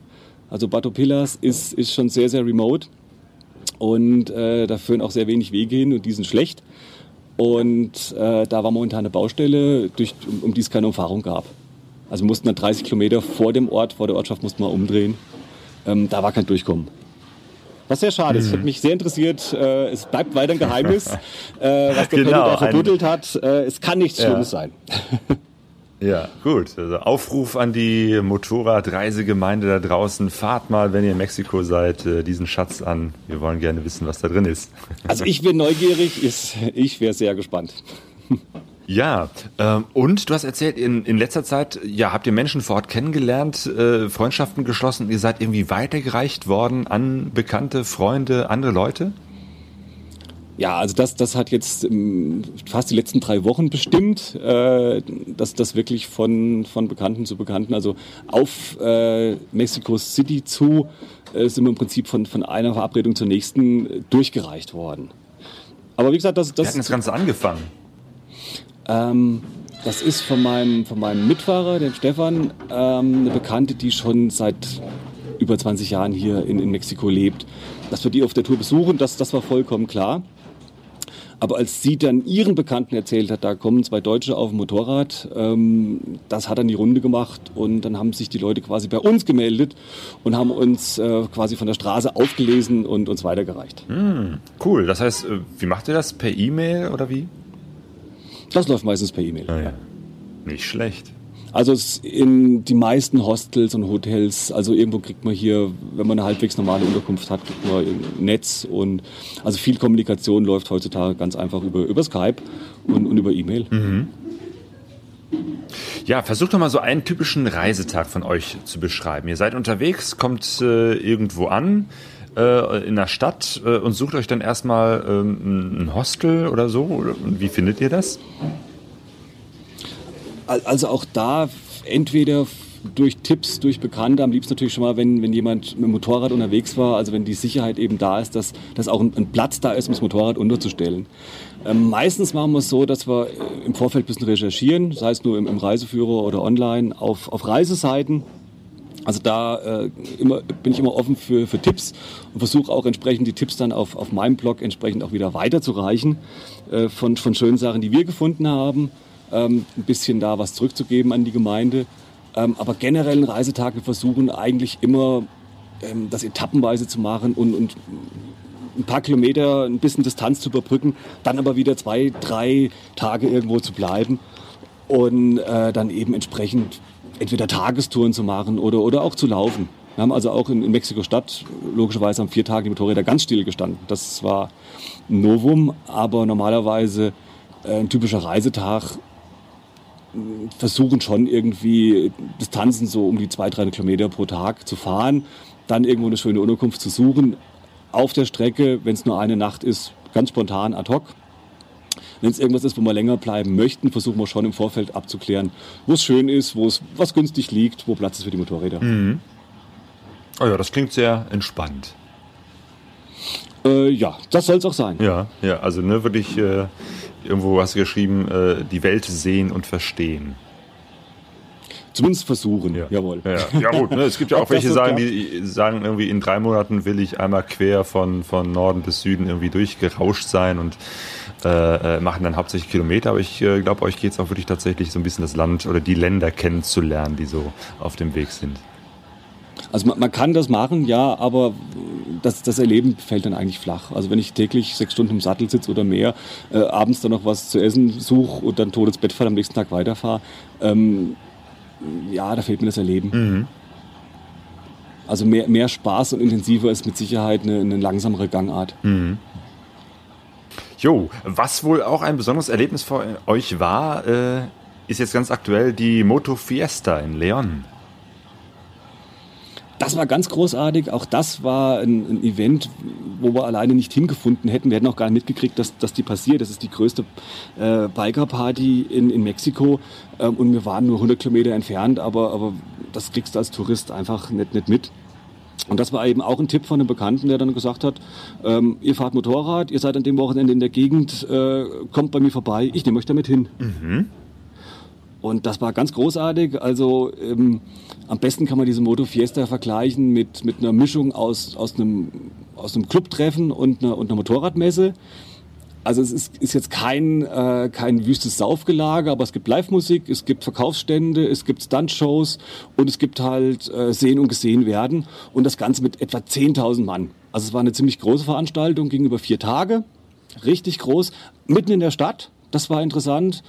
Also Batopilas ist, ist schon sehr, sehr remote und äh, da führen auch sehr wenig Wege hin und die sind schlecht. Und äh, da war momentan eine Baustelle, durch, um, um die es keine Umfahrung gab. Also wir mussten dann 30 Kilometer vor dem Ort, vor der Ortschaft mussten wir umdrehen. Ähm, da war kein Durchkommen. Was sehr schade ist. Mhm. Hat mich sehr interessiert. Äh, es bleibt weiter ein Geheimnis, äh, was der genau, Penny da verbuddelt hat. Äh, es kann nichts ja. Schlimmes sein. Ja, gut. Also Aufruf an die Motorradreisegemeinde da draußen. Fahrt mal, wenn ihr in Mexiko seid, äh, diesen Schatz an. Wir wollen gerne wissen, was da drin ist. Also ich bin neugierig. Ich wäre sehr gespannt. Ja, ähm, und du hast erzählt, in, in letzter Zeit, ja, habt ihr Menschen vor Ort kennengelernt, äh, Freundschaften geschlossen, ihr seid irgendwie weitergereicht worden an bekannte Freunde, andere Leute? Ja, also das, das hat jetzt ähm, fast die letzten drei Wochen bestimmt, äh, dass das wirklich von, von Bekannten zu Bekannten, also auf äh, Mexico City zu, äh, sind wir im Prinzip von, von einer Verabredung zur nächsten durchgereicht worden. Aber wie gesagt, das, das... Wie hat das Ganze angefangen? Ähm, das ist von meinem, von meinem Mitfahrer, dem Stefan, ähm, eine Bekannte, die schon seit über 20 Jahren hier in, in Mexiko lebt. Dass wir die auf der Tour besuchen, das, das war vollkommen klar. Aber als sie dann ihren Bekannten erzählt hat, da kommen zwei Deutsche auf dem Motorrad, ähm, das hat dann die Runde gemacht und dann haben sich die Leute quasi bei uns gemeldet und haben uns äh, quasi von der Straße aufgelesen und uns weitergereicht. Hm, cool. Das heißt, äh, wie macht ihr das? Per E-Mail oder wie? Das läuft meistens per E-Mail. Ah, ja. Nicht schlecht. Also in die meisten Hostels und Hotels, also irgendwo kriegt man hier, wenn man eine halbwegs normale Unterkunft hat, kriegt man ein Netz und also viel Kommunikation läuft heutzutage ganz einfach über, über Skype und, und über E-Mail. Mhm. Ja, versucht doch mal so einen typischen Reisetag von euch zu beschreiben. Ihr seid unterwegs, kommt äh, irgendwo an äh, in der Stadt äh, und sucht euch dann erstmal ähm, ein Hostel oder so? Wie findet ihr das? Also auch da entweder durch Tipps, durch Bekannte, am liebsten natürlich schon mal, wenn, wenn jemand mit dem Motorrad unterwegs war, also wenn die Sicherheit eben da ist, dass, dass auch ein, ein Platz da ist, um das Motorrad unterzustellen. Ähm, meistens machen wir es so, dass wir im Vorfeld ein bisschen recherchieren, sei es nur im, im Reiseführer oder online, auf, auf Reiseseiten also da äh, immer, bin ich immer offen für, für Tipps und versuche auch entsprechend die Tipps dann auf, auf meinem Blog entsprechend auch wieder weiterzureichen äh, von, von schönen Sachen, die wir gefunden haben, ähm, ein bisschen da was zurückzugeben an die Gemeinde. Ähm, aber generell einen Reisetag, wir versuchen eigentlich immer ähm, das etappenweise zu machen und, und ein paar Kilometer, ein bisschen Distanz zu überbrücken, dann aber wieder zwei, drei Tage irgendwo zu bleiben und äh, dann eben entsprechend entweder Tagestouren zu machen oder, oder auch zu laufen. Wir haben also auch in, in Mexiko-Stadt logischerweise am vier Tagen die Motorräder ganz still gestanden. Das war ein Novum, aber normalerweise äh, ein typischer Reisetag äh, versuchen schon irgendwie Distanzen so um die 200, 300 Kilometer pro Tag zu fahren, dann irgendwo eine schöne Unterkunft zu suchen. Auf der Strecke, wenn es nur eine Nacht ist, ganz spontan ad hoc wenn es irgendwas ist, wo wir länger bleiben möchten, versuchen wir schon im Vorfeld abzuklären, wo es schön ist, wo es was günstig liegt, wo Platz ist für die Motorräder. Mhm. Oh ja, das klingt sehr entspannt. Äh, ja, das soll es auch sein. Ja, ja, also ne, wirklich äh, irgendwo hast du geschrieben, äh, die Welt sehen und verstehen. Zumindest versuchen, ja. jawohl. Ja, ja gut, ne? es gibt ja auch welche, sagen, die sagen irgendwie in drei Monaten will ich einmal quer von, von Norden bis Süden irgendwie durchgerauscht sein und äh, äh, machen dann hauptsächlich Kilometer, aber ich äh, glaube, euch geht es auch wirklich tatsächlich so ein bisschen das Land oder die Länder kennenzulernen, die so auf dem Weg sind. Also man, man, kann das machen, ja, aber das, das Erleben fällt dann eigentlich flach. Also wenn ich täglich sechs Stunden im Sattel sitze oder mehr, äh, abends dann noch was zu essen suche und dann tot ins Bett falle, am nächsten Tag weiterfahre, ähm, ja, da fehlt mir das Erleben. Mhm. Also mehr, mehr Spaß und intensiver ist mit Sicherheit eine, eine langsamere Gangart. Mhm. Jo, was wohl auch ein besonderes Erlebnis für euch war, äh, ist jetzt ganz aktuell die Moto Fiesta in Leon. Das war ganz großartig. Auch das war ein, ein, Event, wo wir alleine nicht hingefunden hätten. Wir hätten auch gar nicht mitgekriegt, dass, dass die passiert. Das ist die größte äh, Biker-Party in, in Mexiko. Ähm, und wir waren nur 100 Kilometer entfernt, aber, aber das kriegst du als Tourist einfach nicht, nicht mit. Und das war eben auch ein Tipp von einem Bekannten, der dann gesagt hat, ähm, ihr fahrt Motorrad, ihr seid an dem Wochenende in der Gegend, äh, kommt bei mir vorbei, ich nehme euch damit hin. Mhm. Und das war ganz großartig. Also ähm, am besten kann man diese Moto Fiesta vergleichen mit, mit einer Mischung aus, aus, einem, aus einem Clubtreffen und einer, und einer Motorradmesse. Also es ist, ist jetzt kein, äh, kein wüstes Saufgelage, aber es gibt Live-Musik, es gibt Verkaufsstände, es gibt Stunt-Shows und es gibt halt äh, Sehen und Gesehen werden. Und das Ganze mit etwa 10.000 Mann. Also es war eine ziemlich große Veranstaltung, ging über vier Tage. Richtig groß, mitten in der Stadt. Das war interessant.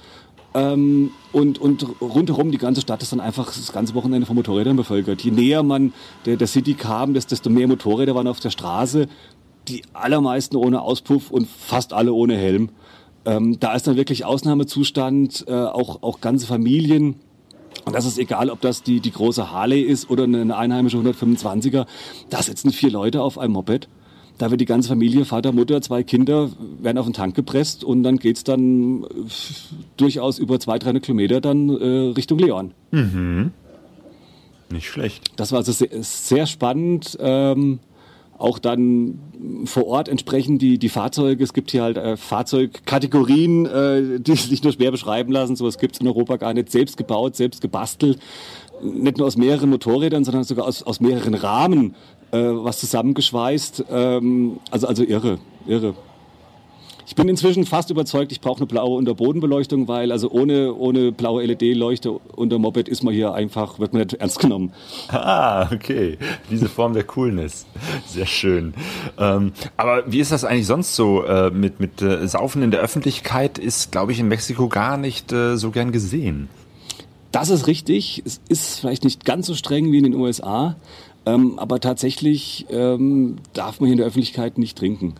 Ähm, und, und rundherum die ganze Stadt ist dann einfach das ganze Wochenende von Motorrädern bevölkert. Je näher man der, der City kam, desto mehr Motorräder waren auf der Straße. Die allermeisten ohne Auspuff und fast alle ohne Helm. Ähm, da ist dann wirklich Ausnahmezustand, äh, auch, auch ganze Familien. Und das ist egal, ob das die, die große Harley ist oder eine einheimische 125er. Da sitzen vier Leute auf einem Moped da wird die ganze Familie, Vater, Mutter, zwei Kinder, werden auf den Tank gepresst und dann geht's dann äh, durchaus über zwei, 300 Kilometer dann äh, Richtung Leon. Mhm. Nicht schlecht. Das war also sehr, sehr spannend. Ähm, auch dann vor Ort entsprechend die, die Fahrzeuge. Es gibt hier halt äh, Fahrzeugkategorien, äh, die sich nur schwer beschreiben lassen. So was gibt's in Europa gar nicht. Selbst gebaut, selbst gebastelt. Nicht nur aus mehreren Motorrädern, sondern sogar aus, aus mehreren Rahmen äh, was zusammengeschweißt. Ähm, also, also irre, irre. Ich bin inzwischen fast überzeugt, ich brauche eine blaue Unterbodenbeleuchtung, weil also ohne, ohne blaue LED-Leuchte unter Moped ist man hier einfach, wird man nicht ernst genommen. Ah, okay. Diese Form der Coolness. Sehr schön. Ähm, aber wie ist das eigentlich sonst so äh, mit, mit äh, Saufen in der Öffentlichkeit? Ist, glaube ich, in Mexiko gar nicht äh, so gern gesehen. Das ist richtig. Es ist vielleicht nicht ganz so streng wie in den USA. Ähm, aber tatsächlich ähm, darf man hier in der Öffentlichkeit nicht trinken.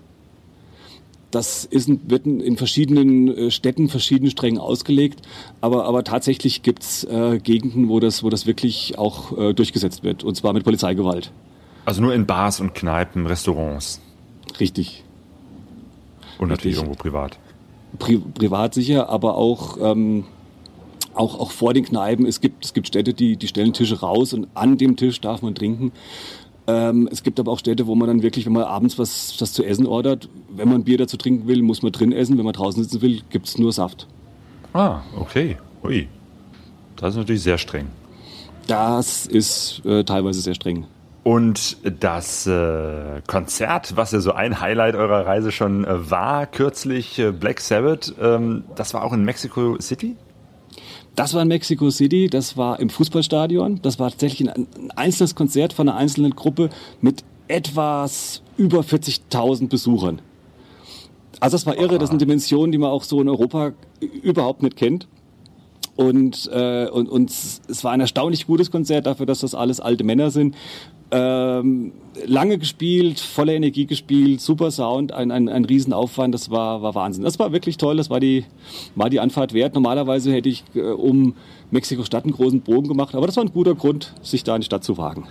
Das ist, wird in verschiedenen äh, Städten verschieden streng ausgelegt, aber, aber tatsächlich gibt es äh, Gegenden, wo das, wo das wirklich auch äh, durchgesetzt wird, und zwar mit Polizeigewalt. Also nur in Bars und Kneipen, Restaurants. Richtig. Und natürlich irgendwo privat. Pri privat sicher, aber auch ähm, auch, auch vor den Kneipen. Es gibt, es gibt Städte, die, die stellen Tische raus und an dem Tisch darf man trinken. Ähm, es gibt aber auch Städte, wo man dann wirklich, wenn man abends was, was zu essen ordert, wenn man Bier dazu trinken will, muss man drin essen. Wenn man draußen sitzen will, gibt es nur Saft. Ah, okay. Ui. Das ist natürlich sehr streng. Das ist äh, teilweise sehr streng. Und das äh, Konzert, was ja so ein Highlight eurer Reise schon äh, war, kürzlich äh, Black Sabbath, ähm, das war auch in Mexico City? Das war in Mexico City, das war im Fußballstadion. Das war tatsächlich ein, ein einzelnes Konzert von einer einzelnen Gruppe mit etwas über 40.000 Besuchern. Also das war irre, das sind Dimensionen, die man auch so in Europa überhaupt nicht kennt. Und, äh, und, und es war ein erstaunlich gutes Konzert dafür, dass das alles alte Männer sind. Ähm, lange gespielt, voller Energie gespielt, super Sound, ein, ein, ein Riesenaufwand, das war, war Wahnsinn. Das war wirklich toll, das war die, war die Anfahrt wert. Normalerweise hätte ich äh, um Mexiko-Stadt einen großen Bogen gemacht, aber das war ein guter Grund, sich da in die Stadt zu wagen.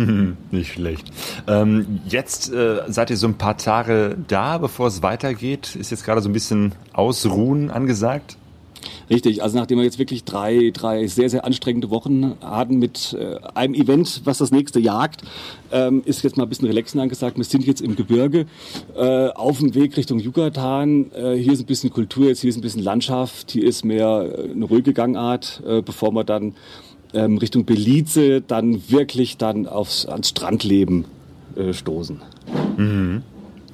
Nicht schlecht. Ähm, jetzt äh, seid ihr so ein paar Tage da, bevor es weitergeht. Ist jetzt gerade so ein bisschen Ausruhen angesagt? Richtig, also nachdem wir jetzt wirklich drei, drei sehr, sehr anstrengende Wochen hatten mit äh, einem Event, was das nächste jagt, ähm, ist jetzt mal ein bisschen Relaxen angesagt. Wir sind jetzt im Gebirge äh, auf dem Weg Richtung Yucatan. Äh, hier ist ein bisschen Kultur, jetzt hier ist ein bisschen Landschaft, hier ist mehr äh, eine ruhige Gangart, äh, bevor wir dann ähm, Richtung Belize dann wirklich dann aufs, ans Strandleben äh, stoßen. Mhm.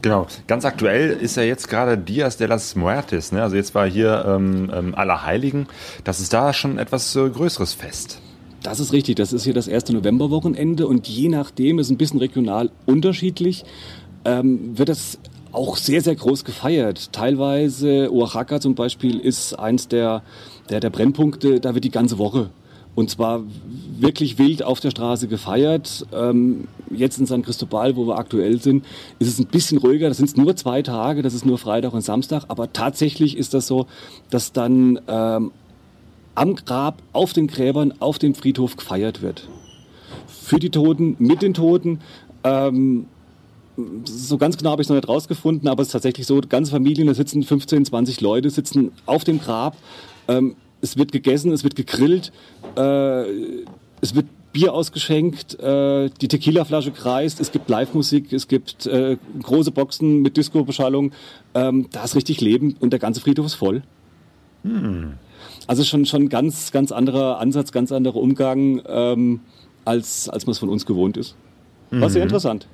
Genau. Ganz aktuell ist ja jetzt gerade Dias de las Muertes. Ne? Also jetzt war hier ähm, ähm, Allerheiligen. Das ist da schon etwas äh, größeres Fest. Das ist richtig. Das ist hier das erste Novemberwochenende und je nachdem ist ein bisschen regional unterschiedlich. Ähm, wird das auch sehr, sehr groß gefeiert. Teilweise Oaxaca zum Beispiel ist eins der, der, der Brennpunkte. Da wird die ganze Woche Und zwar wirklich wild auf der Straße gefeiert. Ähm, jetzt in San Cristobal, wo wir aktuell sind, ist es ein bisschen ruhiger. Das sind nur zwei Tage, das ist nur Freitag und Samstag. Aber tatsächlich ist das so, dass dann ähm, am Grab, auf den Gräbern, auf dem Friedhof gefeiert wird. Für die Toten, mit den Toten. Ähm, so ganz genau habe ich es noch nicht rausgefunden, aber es ist tatsächlich so, ganze Familien, da sitzen 15, 20 Leute, sitzen auf dem Grab. Ähm, es wird gegessen, es wird gegrillt, äh, es wird Bier ausgeschenkt, äh, die Tequila-Flasche kreist, es gibt Live-Musik, es gibt äh, große Boxen mit Disco-Beschallung. Ähm, da ist richtig Leben und der ganze Friedhof ist voll. Hm. Also schon schon ganz ganz anderer Ansatz, ganz anderer Umgang ähm, als als man es von uns gewohnt ist. War sehr mhm. interessant.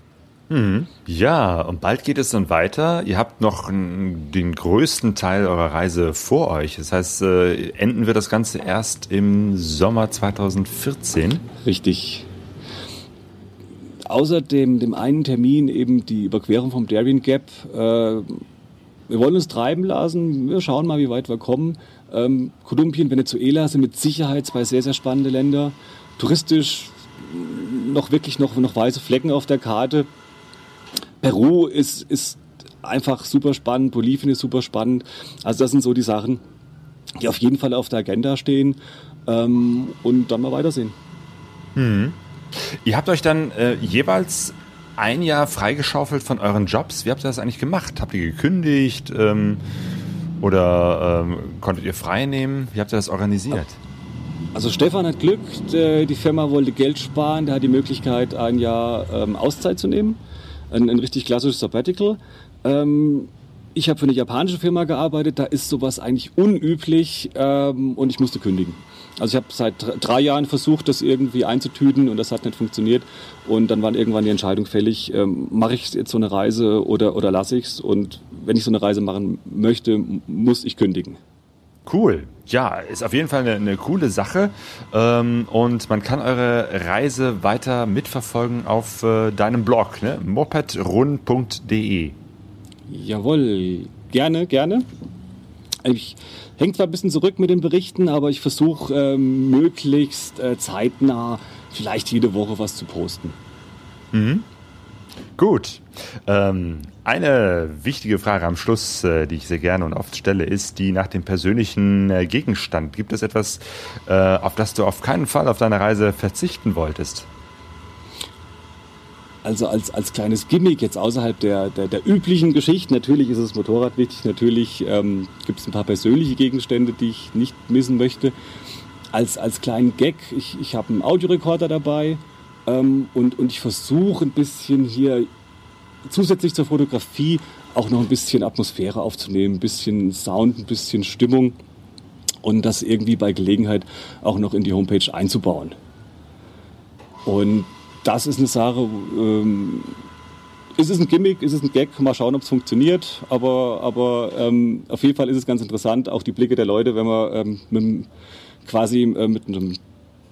Mhm. Ja, und bald geht es dann weiter. Ihr habt noch den größten Teil eurer Reise vor euch. Das heißt, äh, enden wir das Ganze erst im Sommer 2014. Richtig. Außer dem, dem einen Termin, eben die Überquerung vom Darien Gap, äh, wir wollen uns treiben lassen. Wir schauen mal, wie weit wir kommen. Ähm, Kolumbien, Venezuela sind mit Sicherheit zwei sehr, sehr spannende Länder. Touristisch noch wirklich noch, noch weiße Flecken auf der Karte. Peru ist, ist einfach super spannend, Bolivien ist super spannend. Also das sind so die Sachen, die auf jeden Fall auf der Agenda stehen ähm, und dann mal weitersehen. Hm. Ihr habt euch dann äh, jeweils ein Jahr freigeschaufelt von euren Jobs. Wie habt ihr das eigentlich gemacht? Habt ihr gekündigt ähm, oder ähm, konntet ihr frei nehmen? Wie habt ihr das organisiert? Also Stefan hat Glück, die Firma wollte Geld sparen, der hat die Möglichkeit, ein Jahr ähm, Auszeit zu nehmen ein, ein richtig klassisches Sabbatical. Ähm, ich habe für eine japanische Firma gearbeitet, da ist sowas eigentlich unüblich ähm, und ich musste kündigen. Also ich habe seit drei Jahren versucht, das irgendwie einzutüten und das hat nicht funktioniert. Und dann war irgendwann die Entscheidung fällig, ähm, mache ich jetzt so eine Reise oder, oder lasse ich es. Und wenn ich so eine Reise machen möchte, muss ich kündigen. Cool. Ja, ist auf jeden Fall eine, eine coole Sache. Ähm, und man kann eure Reise weiter mitverfolgen auf äh, deinem Blog, ne? mopedrun.de. Jawohl, gerne, gerne. Ich hänge zwar ein bisschen zurück mit den Berichten, aber ich versuche ähm, möglichst äh, zeitnah vielleicht jede Woche was zu posten. Mhm. Gut. Ähm, eine wichtige Frage am Schluss, äh, die ich sehr gerne und oft stelle, ist die nach dem persönlichen äh, Gegenstand. Gibt es etwas, äh, auf das du auf keinen Fall auf deiner Reise verzichten wolltest? Also als, als kleines Gimmick jetzt außerhalb der, der, der üblichen Geschichte, natürlich ist das Motorrad wichtig, natürlich ähm, gibt es ein paar persönliche Gegenstände, die ich nicht missen möchte. Als, als kleinen Gag, ich, ich habe einen Audiorekorder dabei, ähm, und, und ich versuche ein bisschen hier zusätzlich zur Fotografie auch noch ein bisschen Atmosphäre aufzunehmen, ein bisschen Sound, ein bisschen Stimmung und das irgendwie bei Gelegenheit auch noch in die Homepage einzubauen. Und das ist eine Sache, ähm, ist es ein Gimmick, ist es ein Gag, mal schauen, ob es funktioniert, aber, aber ähm, auf jeden Fall ist es ganz interessant, auch die Blicke der Leute, wenn man ähm, mit, quasi äh, mit einem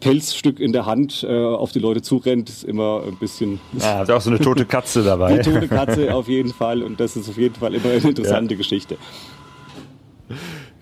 Pelzstück in der Hand äh, auf die Leute zurennt, ist immer ein bisschen. Ja, hat auch so eine tote Katze dabei. Eine tote Katze auf jeden Fall und das ist auf jeden Fall immer eine interessante ja. Geschichte.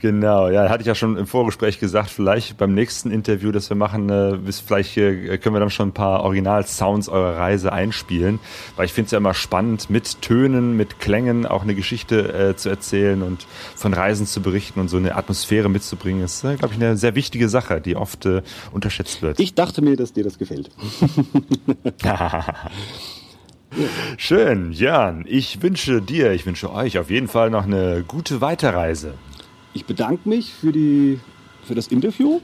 Genau, ja, hatte ich ja schon im Vorgespräch gesagt, vielleicht beim nächsten Interview, das wir machen, äh, vielleicht äh, können wir dann schon ein paar Original-Sounds eurer Reise einspielen, weil ich finde es ja immer spannend, mit Tönen, mit Klängen auch eine Geschichte äh, zu erzählen und von Reisen zu berichten und so eine Atmosphäre mitzubringen, ist, äh, glaube ich, eine sehr wichtige Sache, die oft äh, unterschätzt wird. Ich dachte mir, dass dir das gefällt. Schön, Jan. Ich wünsche dir, ich wünsche euch auf jeden Fall noch eine gute Weiterreise ich bedanke mich für, die, für das Interview,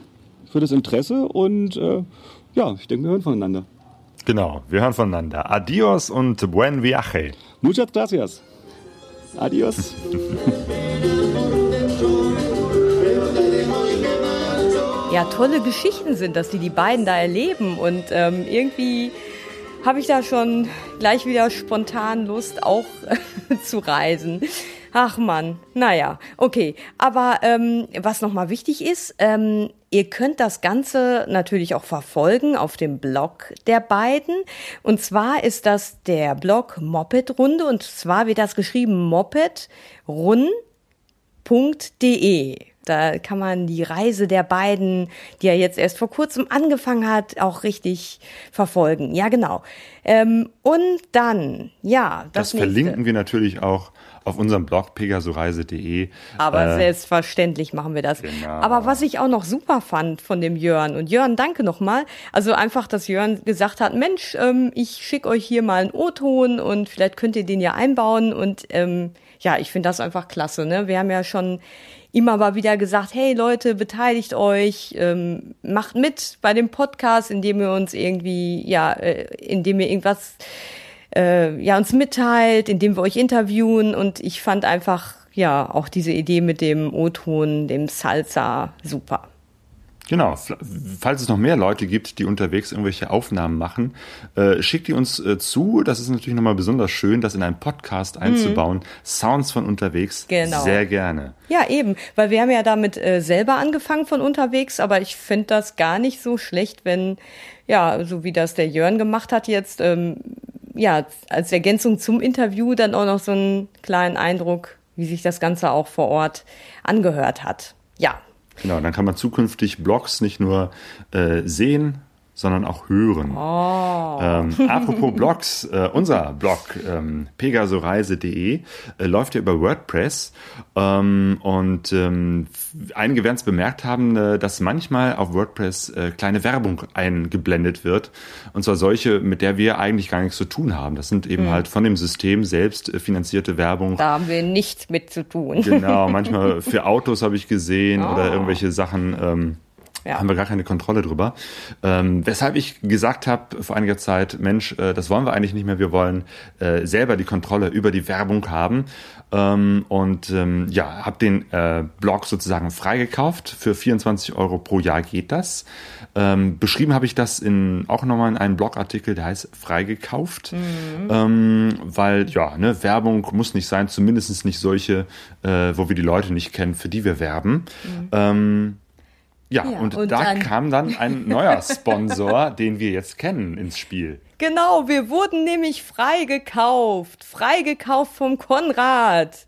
für das Interesse und äh, ja, ich denke, wir hören voneinander. Genau, wir hören voneinander. Adios und buen viaje. Muchas gracias. Adios. ja, tolle Geschichten sind das, die die beiden da erleben und ähm, irgendwie habe ich da schon gleich wieder spontan Lust, auch zu reisen. Ach man, naja, okay. Aber ähm, was nochmal wichtig ist, ähm, ihr könnt das Ganze natürlich auch verfolgen auf dem Blog der beiden. Und zwar ist das der Blog Moped Runde und zwar wird das geschrieben mopedrun.de. Da kann man die Reise der beiden, die er jetzt erst vor kurzem angefangen hat, auch richtig verfolgen. Ja, genau. Ähm, und dann, ja, das, das verlinken wir natürlich auch auf unserem Blog pegasoreise.de. Aber äh, selbstverständlich machen wir das. Genau. Aber was ich auch noch super fand von dem Jörn, und Jörn, danke nochmal, also einfach, dass Jörn gesagt hat, Mensch, ähm, ich schicke euch hier mal einen O-Ton und vielleicht könnt ihr den ja einbauen und ähm, ja, ich finde das einfach klasse. Ne? Wir haben ja schon immer mal wieder gesagt, hey Leute, beteiligt euch, ähm, macht mit bei dem Podcast, indem ihr uns irgendwie, ja, äh, indem ihr irgendwas äh, ja, uns mitteilt, indem wir euch interviewen. Und ich fand einfach, ja, auch diese Idee mit dem O-Ton, dem Salsa super. Genau, falls es noch mehr Leute gibt, die unterwegs irgendwelche Aufnahmen machen, äh, schickt die uns äh, zu. Das ist natürlich nochmal besonders schön, das in einen Podcast einzubauen. Mhm. Sounds von unterwegs, genau. sehr gerne. Ja, eben, weil wir haben ja damit äh, selber angefangen von unterwegs, aber ich finde das gar nicht so schlecht, wenn, ja, so wie das der Jörn gemacht hat jetzt, ähm, ja, als Ergänzung zum Interview dann auch noch so einen kleinen Eindruck, wie sich das Ganze auch vor Ort angehört hat. Ja. Genau, dann kann man zukünftig Blogs nicht nur äh, sehen, sondern auch hören. Oh. Ähm, apropos Blogs, äh, unser Blog ähm, pegasoreise.de äh, läuft ja über WordPress ähm, und ähm, einige werden es bemerkt haben, äh, dass manchmal auf WordPress äh, kleine Werbung eingeblendet wird und zwar solche, mit der wir eigentlich gar nichts zu tun haben. Das sind eben mhm. halt von dem System selbst äh, finanzierte Werbung. Da haben wir nichts mit zu tun. Genau, manchmal für Autos habe ich gesehen oh. oder irgendwelche Sachen. Ähm, ja. haben wir gar keine Kontrolle drüber. Ähm, weshalb ich gesagt habe vor einiger Zeit, Mensch, äh, das wollen wir eigentlich nicht mehr. Wir wollen äh, selber die Kontrolle über die Werbung haben. Ähm, und ähm, ja, habe den äh, Blog sozusagen freigekauft. Für 24 Euro pro Jahr geht das. Ähm, beschrieben habe ich das in, auch nochmal in einem Blogartikel, der heißt freigekauft. Mhm. Ähm, weil ja, ne, Werbung muss nicht sein, zumindest nicht solche, äh, wo wir die Leute nicht kennen, für die wir werben. Mhm. Ja, ja, und, und da dann kam dann ein neuer Sponsor, den wir jetzt kennen, ins Spiel. Genau, wir wurden nämlich freigekauft. Freigekauft vom Konrad.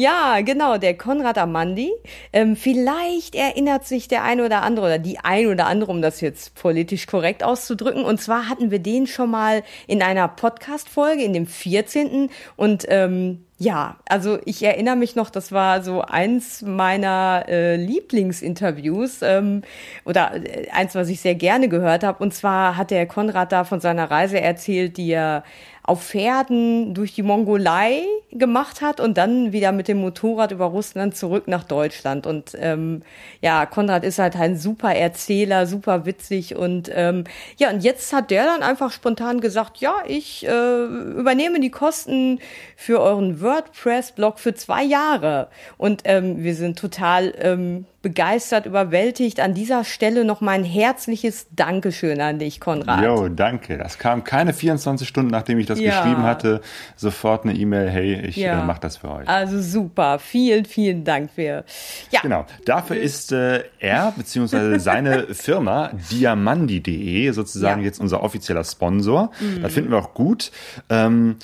Ja, genau, der Konrad Amandi. Ähm, vielleicht erinnert sich der eine oder andere oder die ein oder andere, um das jetzt politisch korrekt auszudrücken. Und zwar hatten wir den schon mal in einer Podcast-Folge, in dem 14. Und ähm, ja, also ich erinnere mich noch, das war so eins meiner äh, Lieblingsinterviews ähm, oder äh, eins, was ich sehr gerne gehört habe. Und zwar hat der Konrad da von seiner Reise erzählt, die er auf Pferden durch die Mongolei gemacht hat und dann wieder mit dem Motorrad über Russland zurück nach Deutschland. Und ähm, ja, Konrad ist halt ein super Erzähler, super witzig und ähm, ja, und jetzt hat der dann einfach spontan gesagt, ja, ich äh, übernehme die Kosten für euren WordPress-Blog für zwei Jahre. Und ähm, wir sind total ähm, begeistert, überwältigt. An dieser Stelle noch mein herzliches Dankeschön an dich, Konrad. Jo, danke. Das kam keine 24 Stunden, nachdem ich das ja. geschrieben hatte, sofort eine E-Mail, hey, ich ja. äh, mache das für euch. Also super. Vielen, vielen Dank für. Ja. Genau. Dafür ist äh, er bzw. seine Firma diamandi.de sozusagen ja. jetzt unser offizieller Sponsor. Mhm. Das finden wir auch gut. Ähm,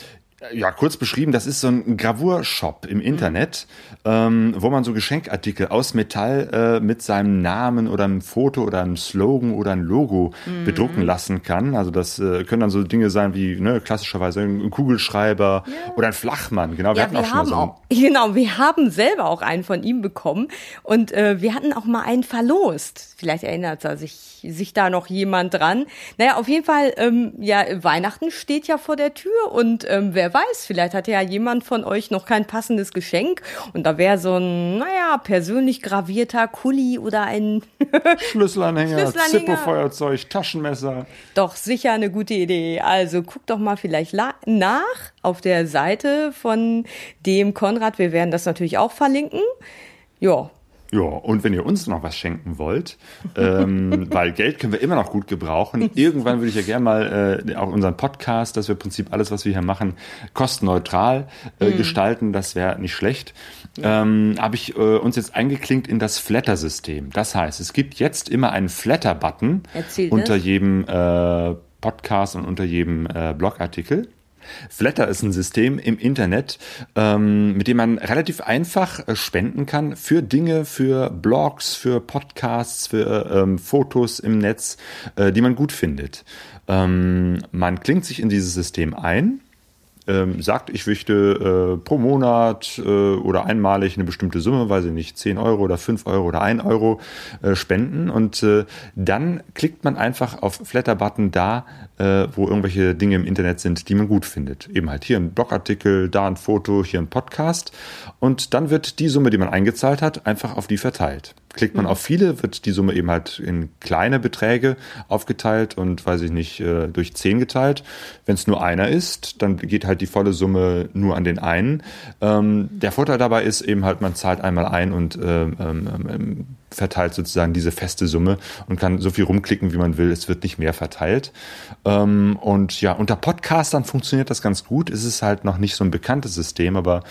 ja, kurz beschrieben, das ist so ein Gravurshop im Internet, mhm. ähm, wo man so Geschenkartikel aus Metall äh, mit seinem Namen oder einem Foto oder einem Slogan oder ein Logo mhm. bedrucken lassen kann. Also das äh, können dann so Dinge sein wie ne, klassischerweise ein Kugelschreiber ja. oder ein Flachmann. Genau, wir ja, hatten wir auch schon so auch, Genau, wir haben selber auch einen von ihm bekommen und äh, wir hatten auch mal einen verlost. Vielleicht erinnert sich, sich da noch jemand dran. Naja, auf jeden Fall, ähm, ja, Weihnachten steht ja vor der Tür und ähm, wer weiß, vielleicht hat ja jemand von euch noch kein passendes Geschenk und da wäre so ein, naja, persönlich gravierter Kuli oder ein Schlüsselanhänger, Schlüsselanhänger. Zippo-Feuerzeug, Taschenmesser. Doch, sicher eine gute Idee. Also guckt doch mal vielleicht nach auf der Seite von dem Konrad. Wir werden das natürlich auch verlinken. Ja, ja, und wenn ihr uns noch was schenken wollt, ähm, weil Geld können wir immer noch gut gebrauchen. Irgendwann würde ich ja gerne mal äh, auch unseren Podcast, dass wir im Prinzip alles, was wir hier machen, kostenneutral äh, mhm. gestalten. Das wäre nicht schlecht. Ähm, Habe ich äh, uns jetzt eingeklinkt in das Flatter-System. Das heißt, es gibt jetzt immer einen Flatter-Button unter jedem äh, Podcast und unter jedem äh, Blogartikel. Flatter ist ein System im Internet, ähm, mit dem man relativ einfach äh, spenden kann für Dinge, für Blogs, für Podcasts, für ähm, Fotos im Netz, äh, die man gut findet. Ähm, man klingt sich in dieses System ein ähm, sagt, ich möchte äh, pro Monat äh, oder einmalig eine bestimmte Summe, weiß ich nicht, 10 Euro oder 5 Euro oder 1 Euro äh, spenden und äh, dann klickt man einfach auf Flatter-Button da, äh, wo irgendwelche Dinge im Internet sind, die man gut findet. Eben halt hier ein Blogartikel, da ein Foto, hier ein Podcast und dann wird die Summe, die man eingezahlt hat, einfach auf die verteilt. Klickt man mhm. auf viele, wird die Summe eben halt in kleine Beträge aufgeteilt und, weiß ich nicht, äh, durch zehn geteilt. Wenn es nur einer ist, dann geht halt die volle Summe nur an den einen. Ähm, der Vorteil dabei ist eben halt, man zahlt einmal ein und ähm, ähm, ähm, verteilt sozusagen diese feste Summe und kann so viel rumklicken, wie man will. Es wird nicht mehr verteilt. Und ja, unter Podcastern funktioniert das ganz gut. Es ist halt noch nicht so ein bekanntes System, aber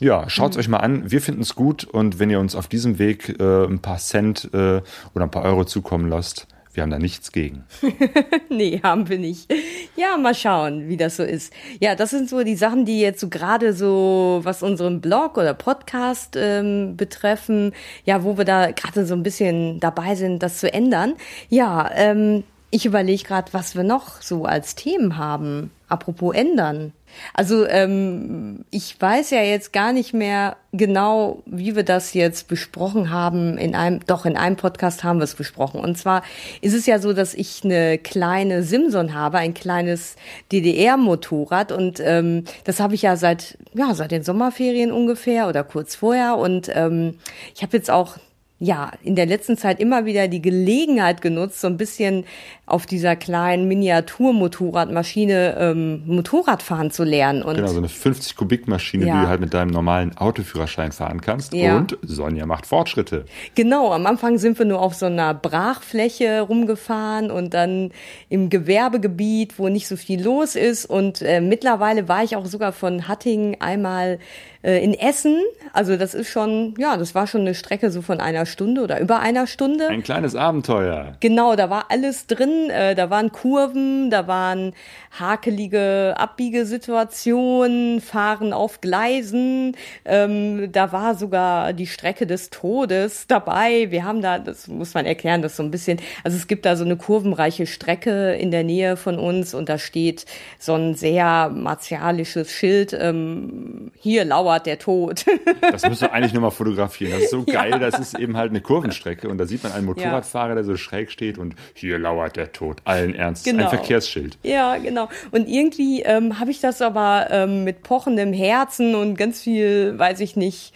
ja, schaut's mhm. euch mal an. Wir finden es gut und wenn ihr uns auf diesem Weg äh, ein paar Cent äh, oder ein paar Euro zukommen lasst, wir haben da nichts gegen. nee, haben wir nicht. Ja, mal schauen, wie das so ist. Ja, das sind so die Sachen, die jetzt so gerade so, was unseren Blog oder Podcast ähm, betreffen, ja, wo wir da gerade so ein bisschen dabei sind, das zu ändern. Ja, ähm, ich überlege gerade, was wir noch so als Themen haben. Apropos ändern. Also ähm, ich weiß ja jetzt gar nicht mehr genau, wie wir das jetzt besprochen haben. In einem, doch in einem Podcast haben wir es besprochen. Und zwar ist es ja so, dass ich eine kleine Simson habe, ein kleines DDR-Motorrad und ähm, das habe ich ja seit ja seit den Sommerferien ungefähr oder kurz vorher. Und ähm, ich habe jetzt auch ja, in der letzten Zeit immer wieder die Gelegenheit genutzt, so ein bisschen auf dieser kleinen Miniaturmotorradmaschine ähm, Motorrad fahren zu lernen. Und genau, so eine 50 Kubik Maschine, ja. die du halt mit deinem normalen Autoführerschein fahren kannst. Ja. Und Sonja macht Fortschritte. Genau, am Anfang sind wir nur auf so einer Brachfläche rumgefahren und dann im Gewerbegebiet, wo nicht so viel los ist. Und äh, mittlerweile war ich auch sogar von Hattingen einmal äh, in Essen. Also das ist schon, ja, das war schon eine Strecke so von einer Stunde oder über einer Stunde. Ein kleines Abenteuer. Genau, da war alles drin. Äh, da waren Kurven, da waren hakelige Abbiegesituationen, Fahren auf Gleisen. Ähm, da war sogar die Strecke des Todes dabei. Wir haben da, das muss man erklären, das so ein bisschen, also es gibt da so eine kurvenreiche Strecke in der Nähe von uns und da steht so ein sehr martialisches Schild, ähm, hier lauert der Tod. das müsst ihr eigentlich nur mal fotografieren. Das ist so geil, ja. das ist eben halt eine Kurvenstrecke und da sieht man einen Motorradfahrer, der so schräg steht und hier lauert der Tod. Allen Ernst. Genau. Ein Verkehrsschild. Ja, genau genau. Und irgendwie ähm, habe ich das aber ähm, mit pochendem Herzen und ganz viel, weiß ich nicht,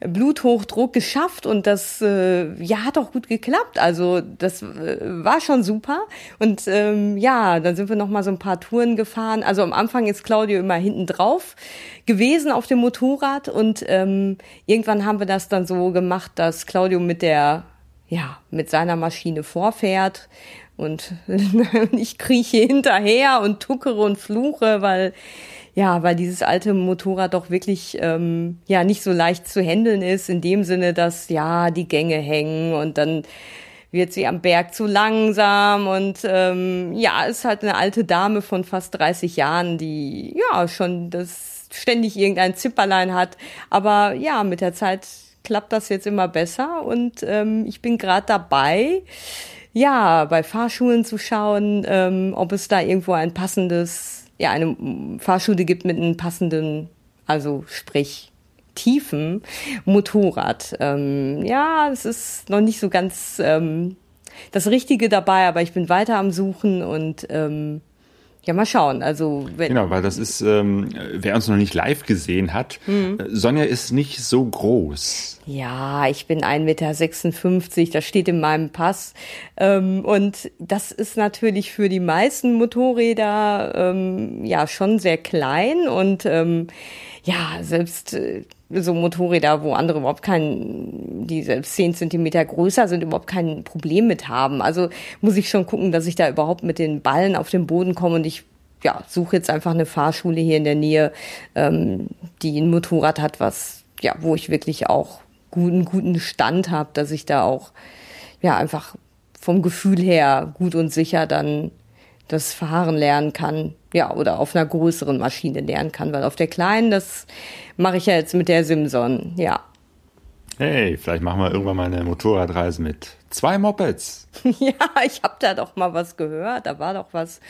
Bluthochdruck geschafft und das äh, ja hat auch gut geklappt. Also das äh, war schon super und ähm, ja, dann sind wir noch mal so ein paar Touren gefahren. Also am Anfang ist Claudio immer hinten drauf gewesen auf dem Motorrad und ähm, irgendwann haben wir das dann so gemacht, dass Claudio mit der ja mit seiner Maschine vorfährt und ich krieche hinterher und tuckere und fluche, weil ja, weil dieses alte Motorrad doch wirklich ähm, ja nicht so leicht zu handeln ist, in dem Sinne, dass ja die Gänge hängen und dann wird sie am Berg zu langsam und ähm, ja, ist halt eine alte Dame von fast 30 Jahren, die ja schon das ständig irgendein Zipperlein hat. Aber ja, mit der Zeit klappt das jetzt immer besser und ähm, ich bin gerade dabei, ja, bei Fahrschulen zu schauen, ähm, ob es da irgendwo ein passendes, ja, eine Fahrschule gibt mit einem passenden, also sprich tiefen Motorrad. Ähm, ja, es ist noch nicht so ganz ähm, das Richtige dabei, aber ich bin weiter am Suchen und ähm, ja, mal schauen. Also wenn genau, weil das ist, ähm, wer uns noch nicht live gesehen hat, mhm. Sonja ist nicht so groß. Ja, ich bin 1,56 Meter, das steht in meinem Pass. Ähm, und das ist natürlich für die meisten Motorräder ähm, ja schon sehr klein und ähm, ja, selbst äh, so Motorräder, wo andere überhaupt kein, die selbst zehn Zentimeter größer sind, überhaupt kein Problem mit haben. Also muss ich schon gucken, dass ich da überhaupt mit den Ballen auf den Boden komme und ich ja, suche jetzt einfach eine Fahrschule hier in der Nähe, ähm, die ein Motorrad hat, was, ja, wo ich wirklich auch guten, guten Stand habe, dass ich da auch, ja, einfach vom Gefühl her gut und sicher dann das Fahren lernen kann, ja, oder auf einer größeren Maschine lernen kann, weil auf der kleinen, das mache ich ja jetzt mit der Simson, ja. Hey, vielleicht machen wir irgendwann mal eine Motorradreise mit zwei Mopeds. ja, ich habe da doch mal was gehört, da war doch was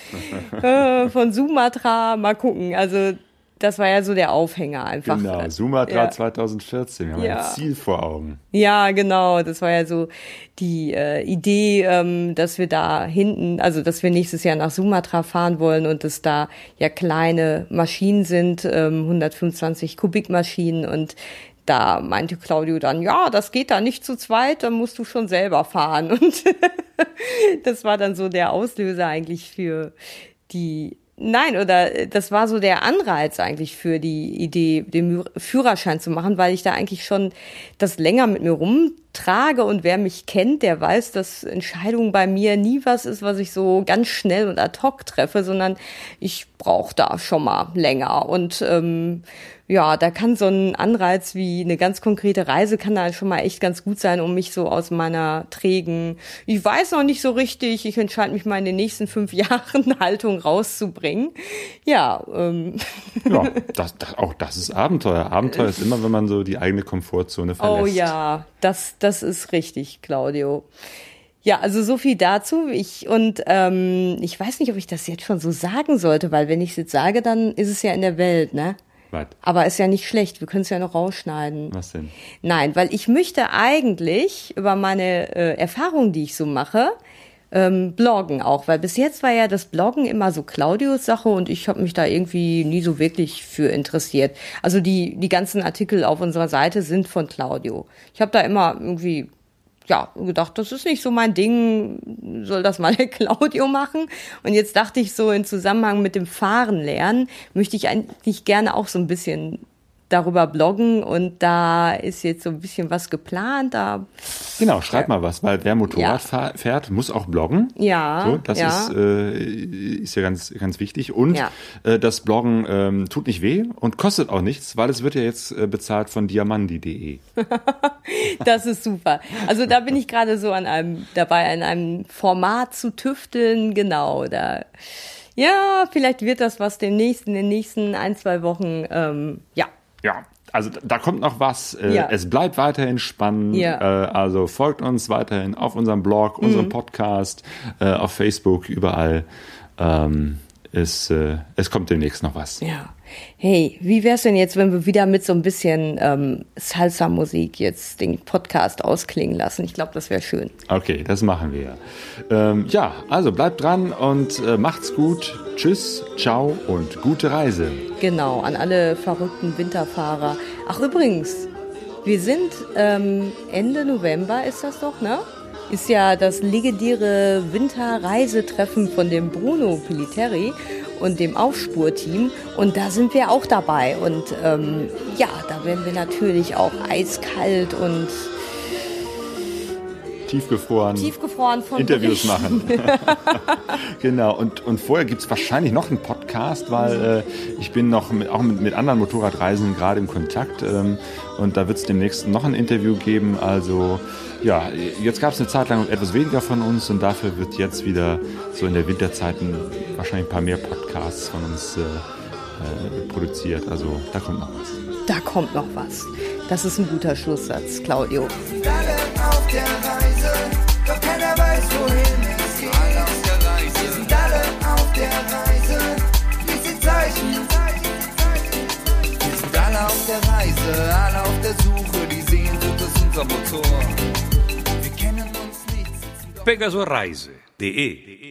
äh, von Sumatra, mal gucken, also das war ja so der Aufhänger einfach. Genau, Sumatra ja. 2014, wir haben ja. ein Ziel vor Augen. Ja, genau, das war ja so die äh, Idee, ähm, dass wir da hinten, also dass wir nächstes Jahr nach Sumatra fahren wollen und dass da ja kleine Maschinen sind, ähm, 125 Kubikmaschinen und da meinte Claudio dann, ja, das geht da nicht zu zweit, dann musst du schon selber fahren. Und das war dann so der Auslöser eigentlich für die Nein, oder äh, das war so der Anreiz eigentlich für die Idee, den Führerschein zu machen, weil ich da eigentlich schon das länger mit mir rumtrage und wer mich kennt, der weiß, dass Entscheidungen bei mir nie was ist, was ich so ganz schnell und ad hoc treffe, sondern ich brauche da schon mal länger und ähm, ja, da kann so ein Anreiz wie eine ganz konkrete Reise kann da schon mal echt ganz gut sein, um mich so aus meiner trägen, ich weiß noch nicht so richtig, ich entscheide mich mal in den nächsten fünf Jahren Haltung rauszubringen. Ja, ähm. ja das, das, auch das ist Abenteuer. Abenteuer ist immer, wenn man so die eigene Komfortzone verlässt. Oh ja, das, das ist richtig, Claudio. Ja, also so viel dazu. Ich und ähm, ich weiß nicht, ob ich das jetzt schon so sagen sollte, weil wenn ich es jetzt sage, dann ist es ja in der Welt, ne? Was? Aber ist ja nicht schlecht, wir können es ja noch rausschneiden. Was denn? Nein, weil ich möchte eigentlich über meine äh, Erfahrungen, die ich so mache, ähm, bloggen auch, weil bis jetzt war ja das Bloggen immer so Claudios Sache und ich habe mich da irgendwie nie so wirklich für interessiert. Also die die ganzen Artikel auf unserer Seite sind von Claudio. Ich habe da immer irgendwie ja, gedacht, das ist nicht so mein Ding, soll das mal der Claudio machen. Und jetzt dachte ich so, in Zusammenhang mit dem Fahren lernen, möchte ich eigentlich gerne auch so ein bisschen darüber bloggen und da ist jetzt so ein bisschen was geplant. Da genau, schreib mal was, weil wer Motorrad ja. fährt, muss auch bloggen. Ja. So, das ja. Ist, äh, ist ja ganz, ganz wichtig. Und ja. äh, das Bloggen ähm, tut nicht weh und kostet auch nichts, weil es wird ja jetzt äh, bezahlt von diamandi.de. das ist super. Also da bin ich gerade so an einem dabei, an einem Format zu tüfteln, genau. Da ja, vielleicht wird das was demnächst in den nächsten ein, zwei Wochen. Ähm, ja, ja, also da kommt noch was. Äh, ja. Es bleibt weiterhin spannend. Ja. Äh, also folgt uns weiterhin auf unserem Blog, unserem mhm. Podcast, äh, auf Facebook, überall. Ähm, es, es kommt demnächst noch was. Ja. Hey, wie wär's denn jetzt, wenn wir wieder mit so ein bisschen ähm, Salsa-Musik jetzt den Podcast ausklingen lassen? Ich glaube, das wäre schön. Okay, das machen wir. Ähm, ja, also bleibt dran und äh, macht's gut. Tschüss, ciao und gute Reise. Genau, an alle verrückten Winterfahrer. Ach übrigens, wir sind ähm, Ende November, ist das doch, ne? ist ja das legendäre Winterreisetreffen von dem Bruno Piliteri und dem Aufspurteam. Und da sind wir auch dabei. Und ähm, ja, da werden wir natürlich auch eiskalt und tiefgefroren, tiefgefroren von Interviews machen. genau, und, und vorher gibt es wahrscheinlich noch einen Podcast, weil äh, ich bin noch mit, auch mit, mit anderen Motorradreisenden gerade im Kontakt ähm, und da wird es demnächst noch ein Interview geben. Also ja, jetzt gab es eine Zeit lang etwas weniger von uns und dafür wird jetzt wieder so in der Winterzeiten wahrscheinlich ein paar mehr Podcasts von uns äh, äh, produziert. Also da kommt noch was. Da kommt noch was. Das ist ein guter Schlusssatz, Claudio. Alle auf der Reise, doch keiner weiß, wohin es geht. Alle auf der Reise. Wir sind alle auf der Reise, wie sie Zeichen. Wir sind alle auf der Reise, alle auf der Suche, die Sehnsucht ist unser Motor. Wir kennen uns nicht. Pegasoreise.de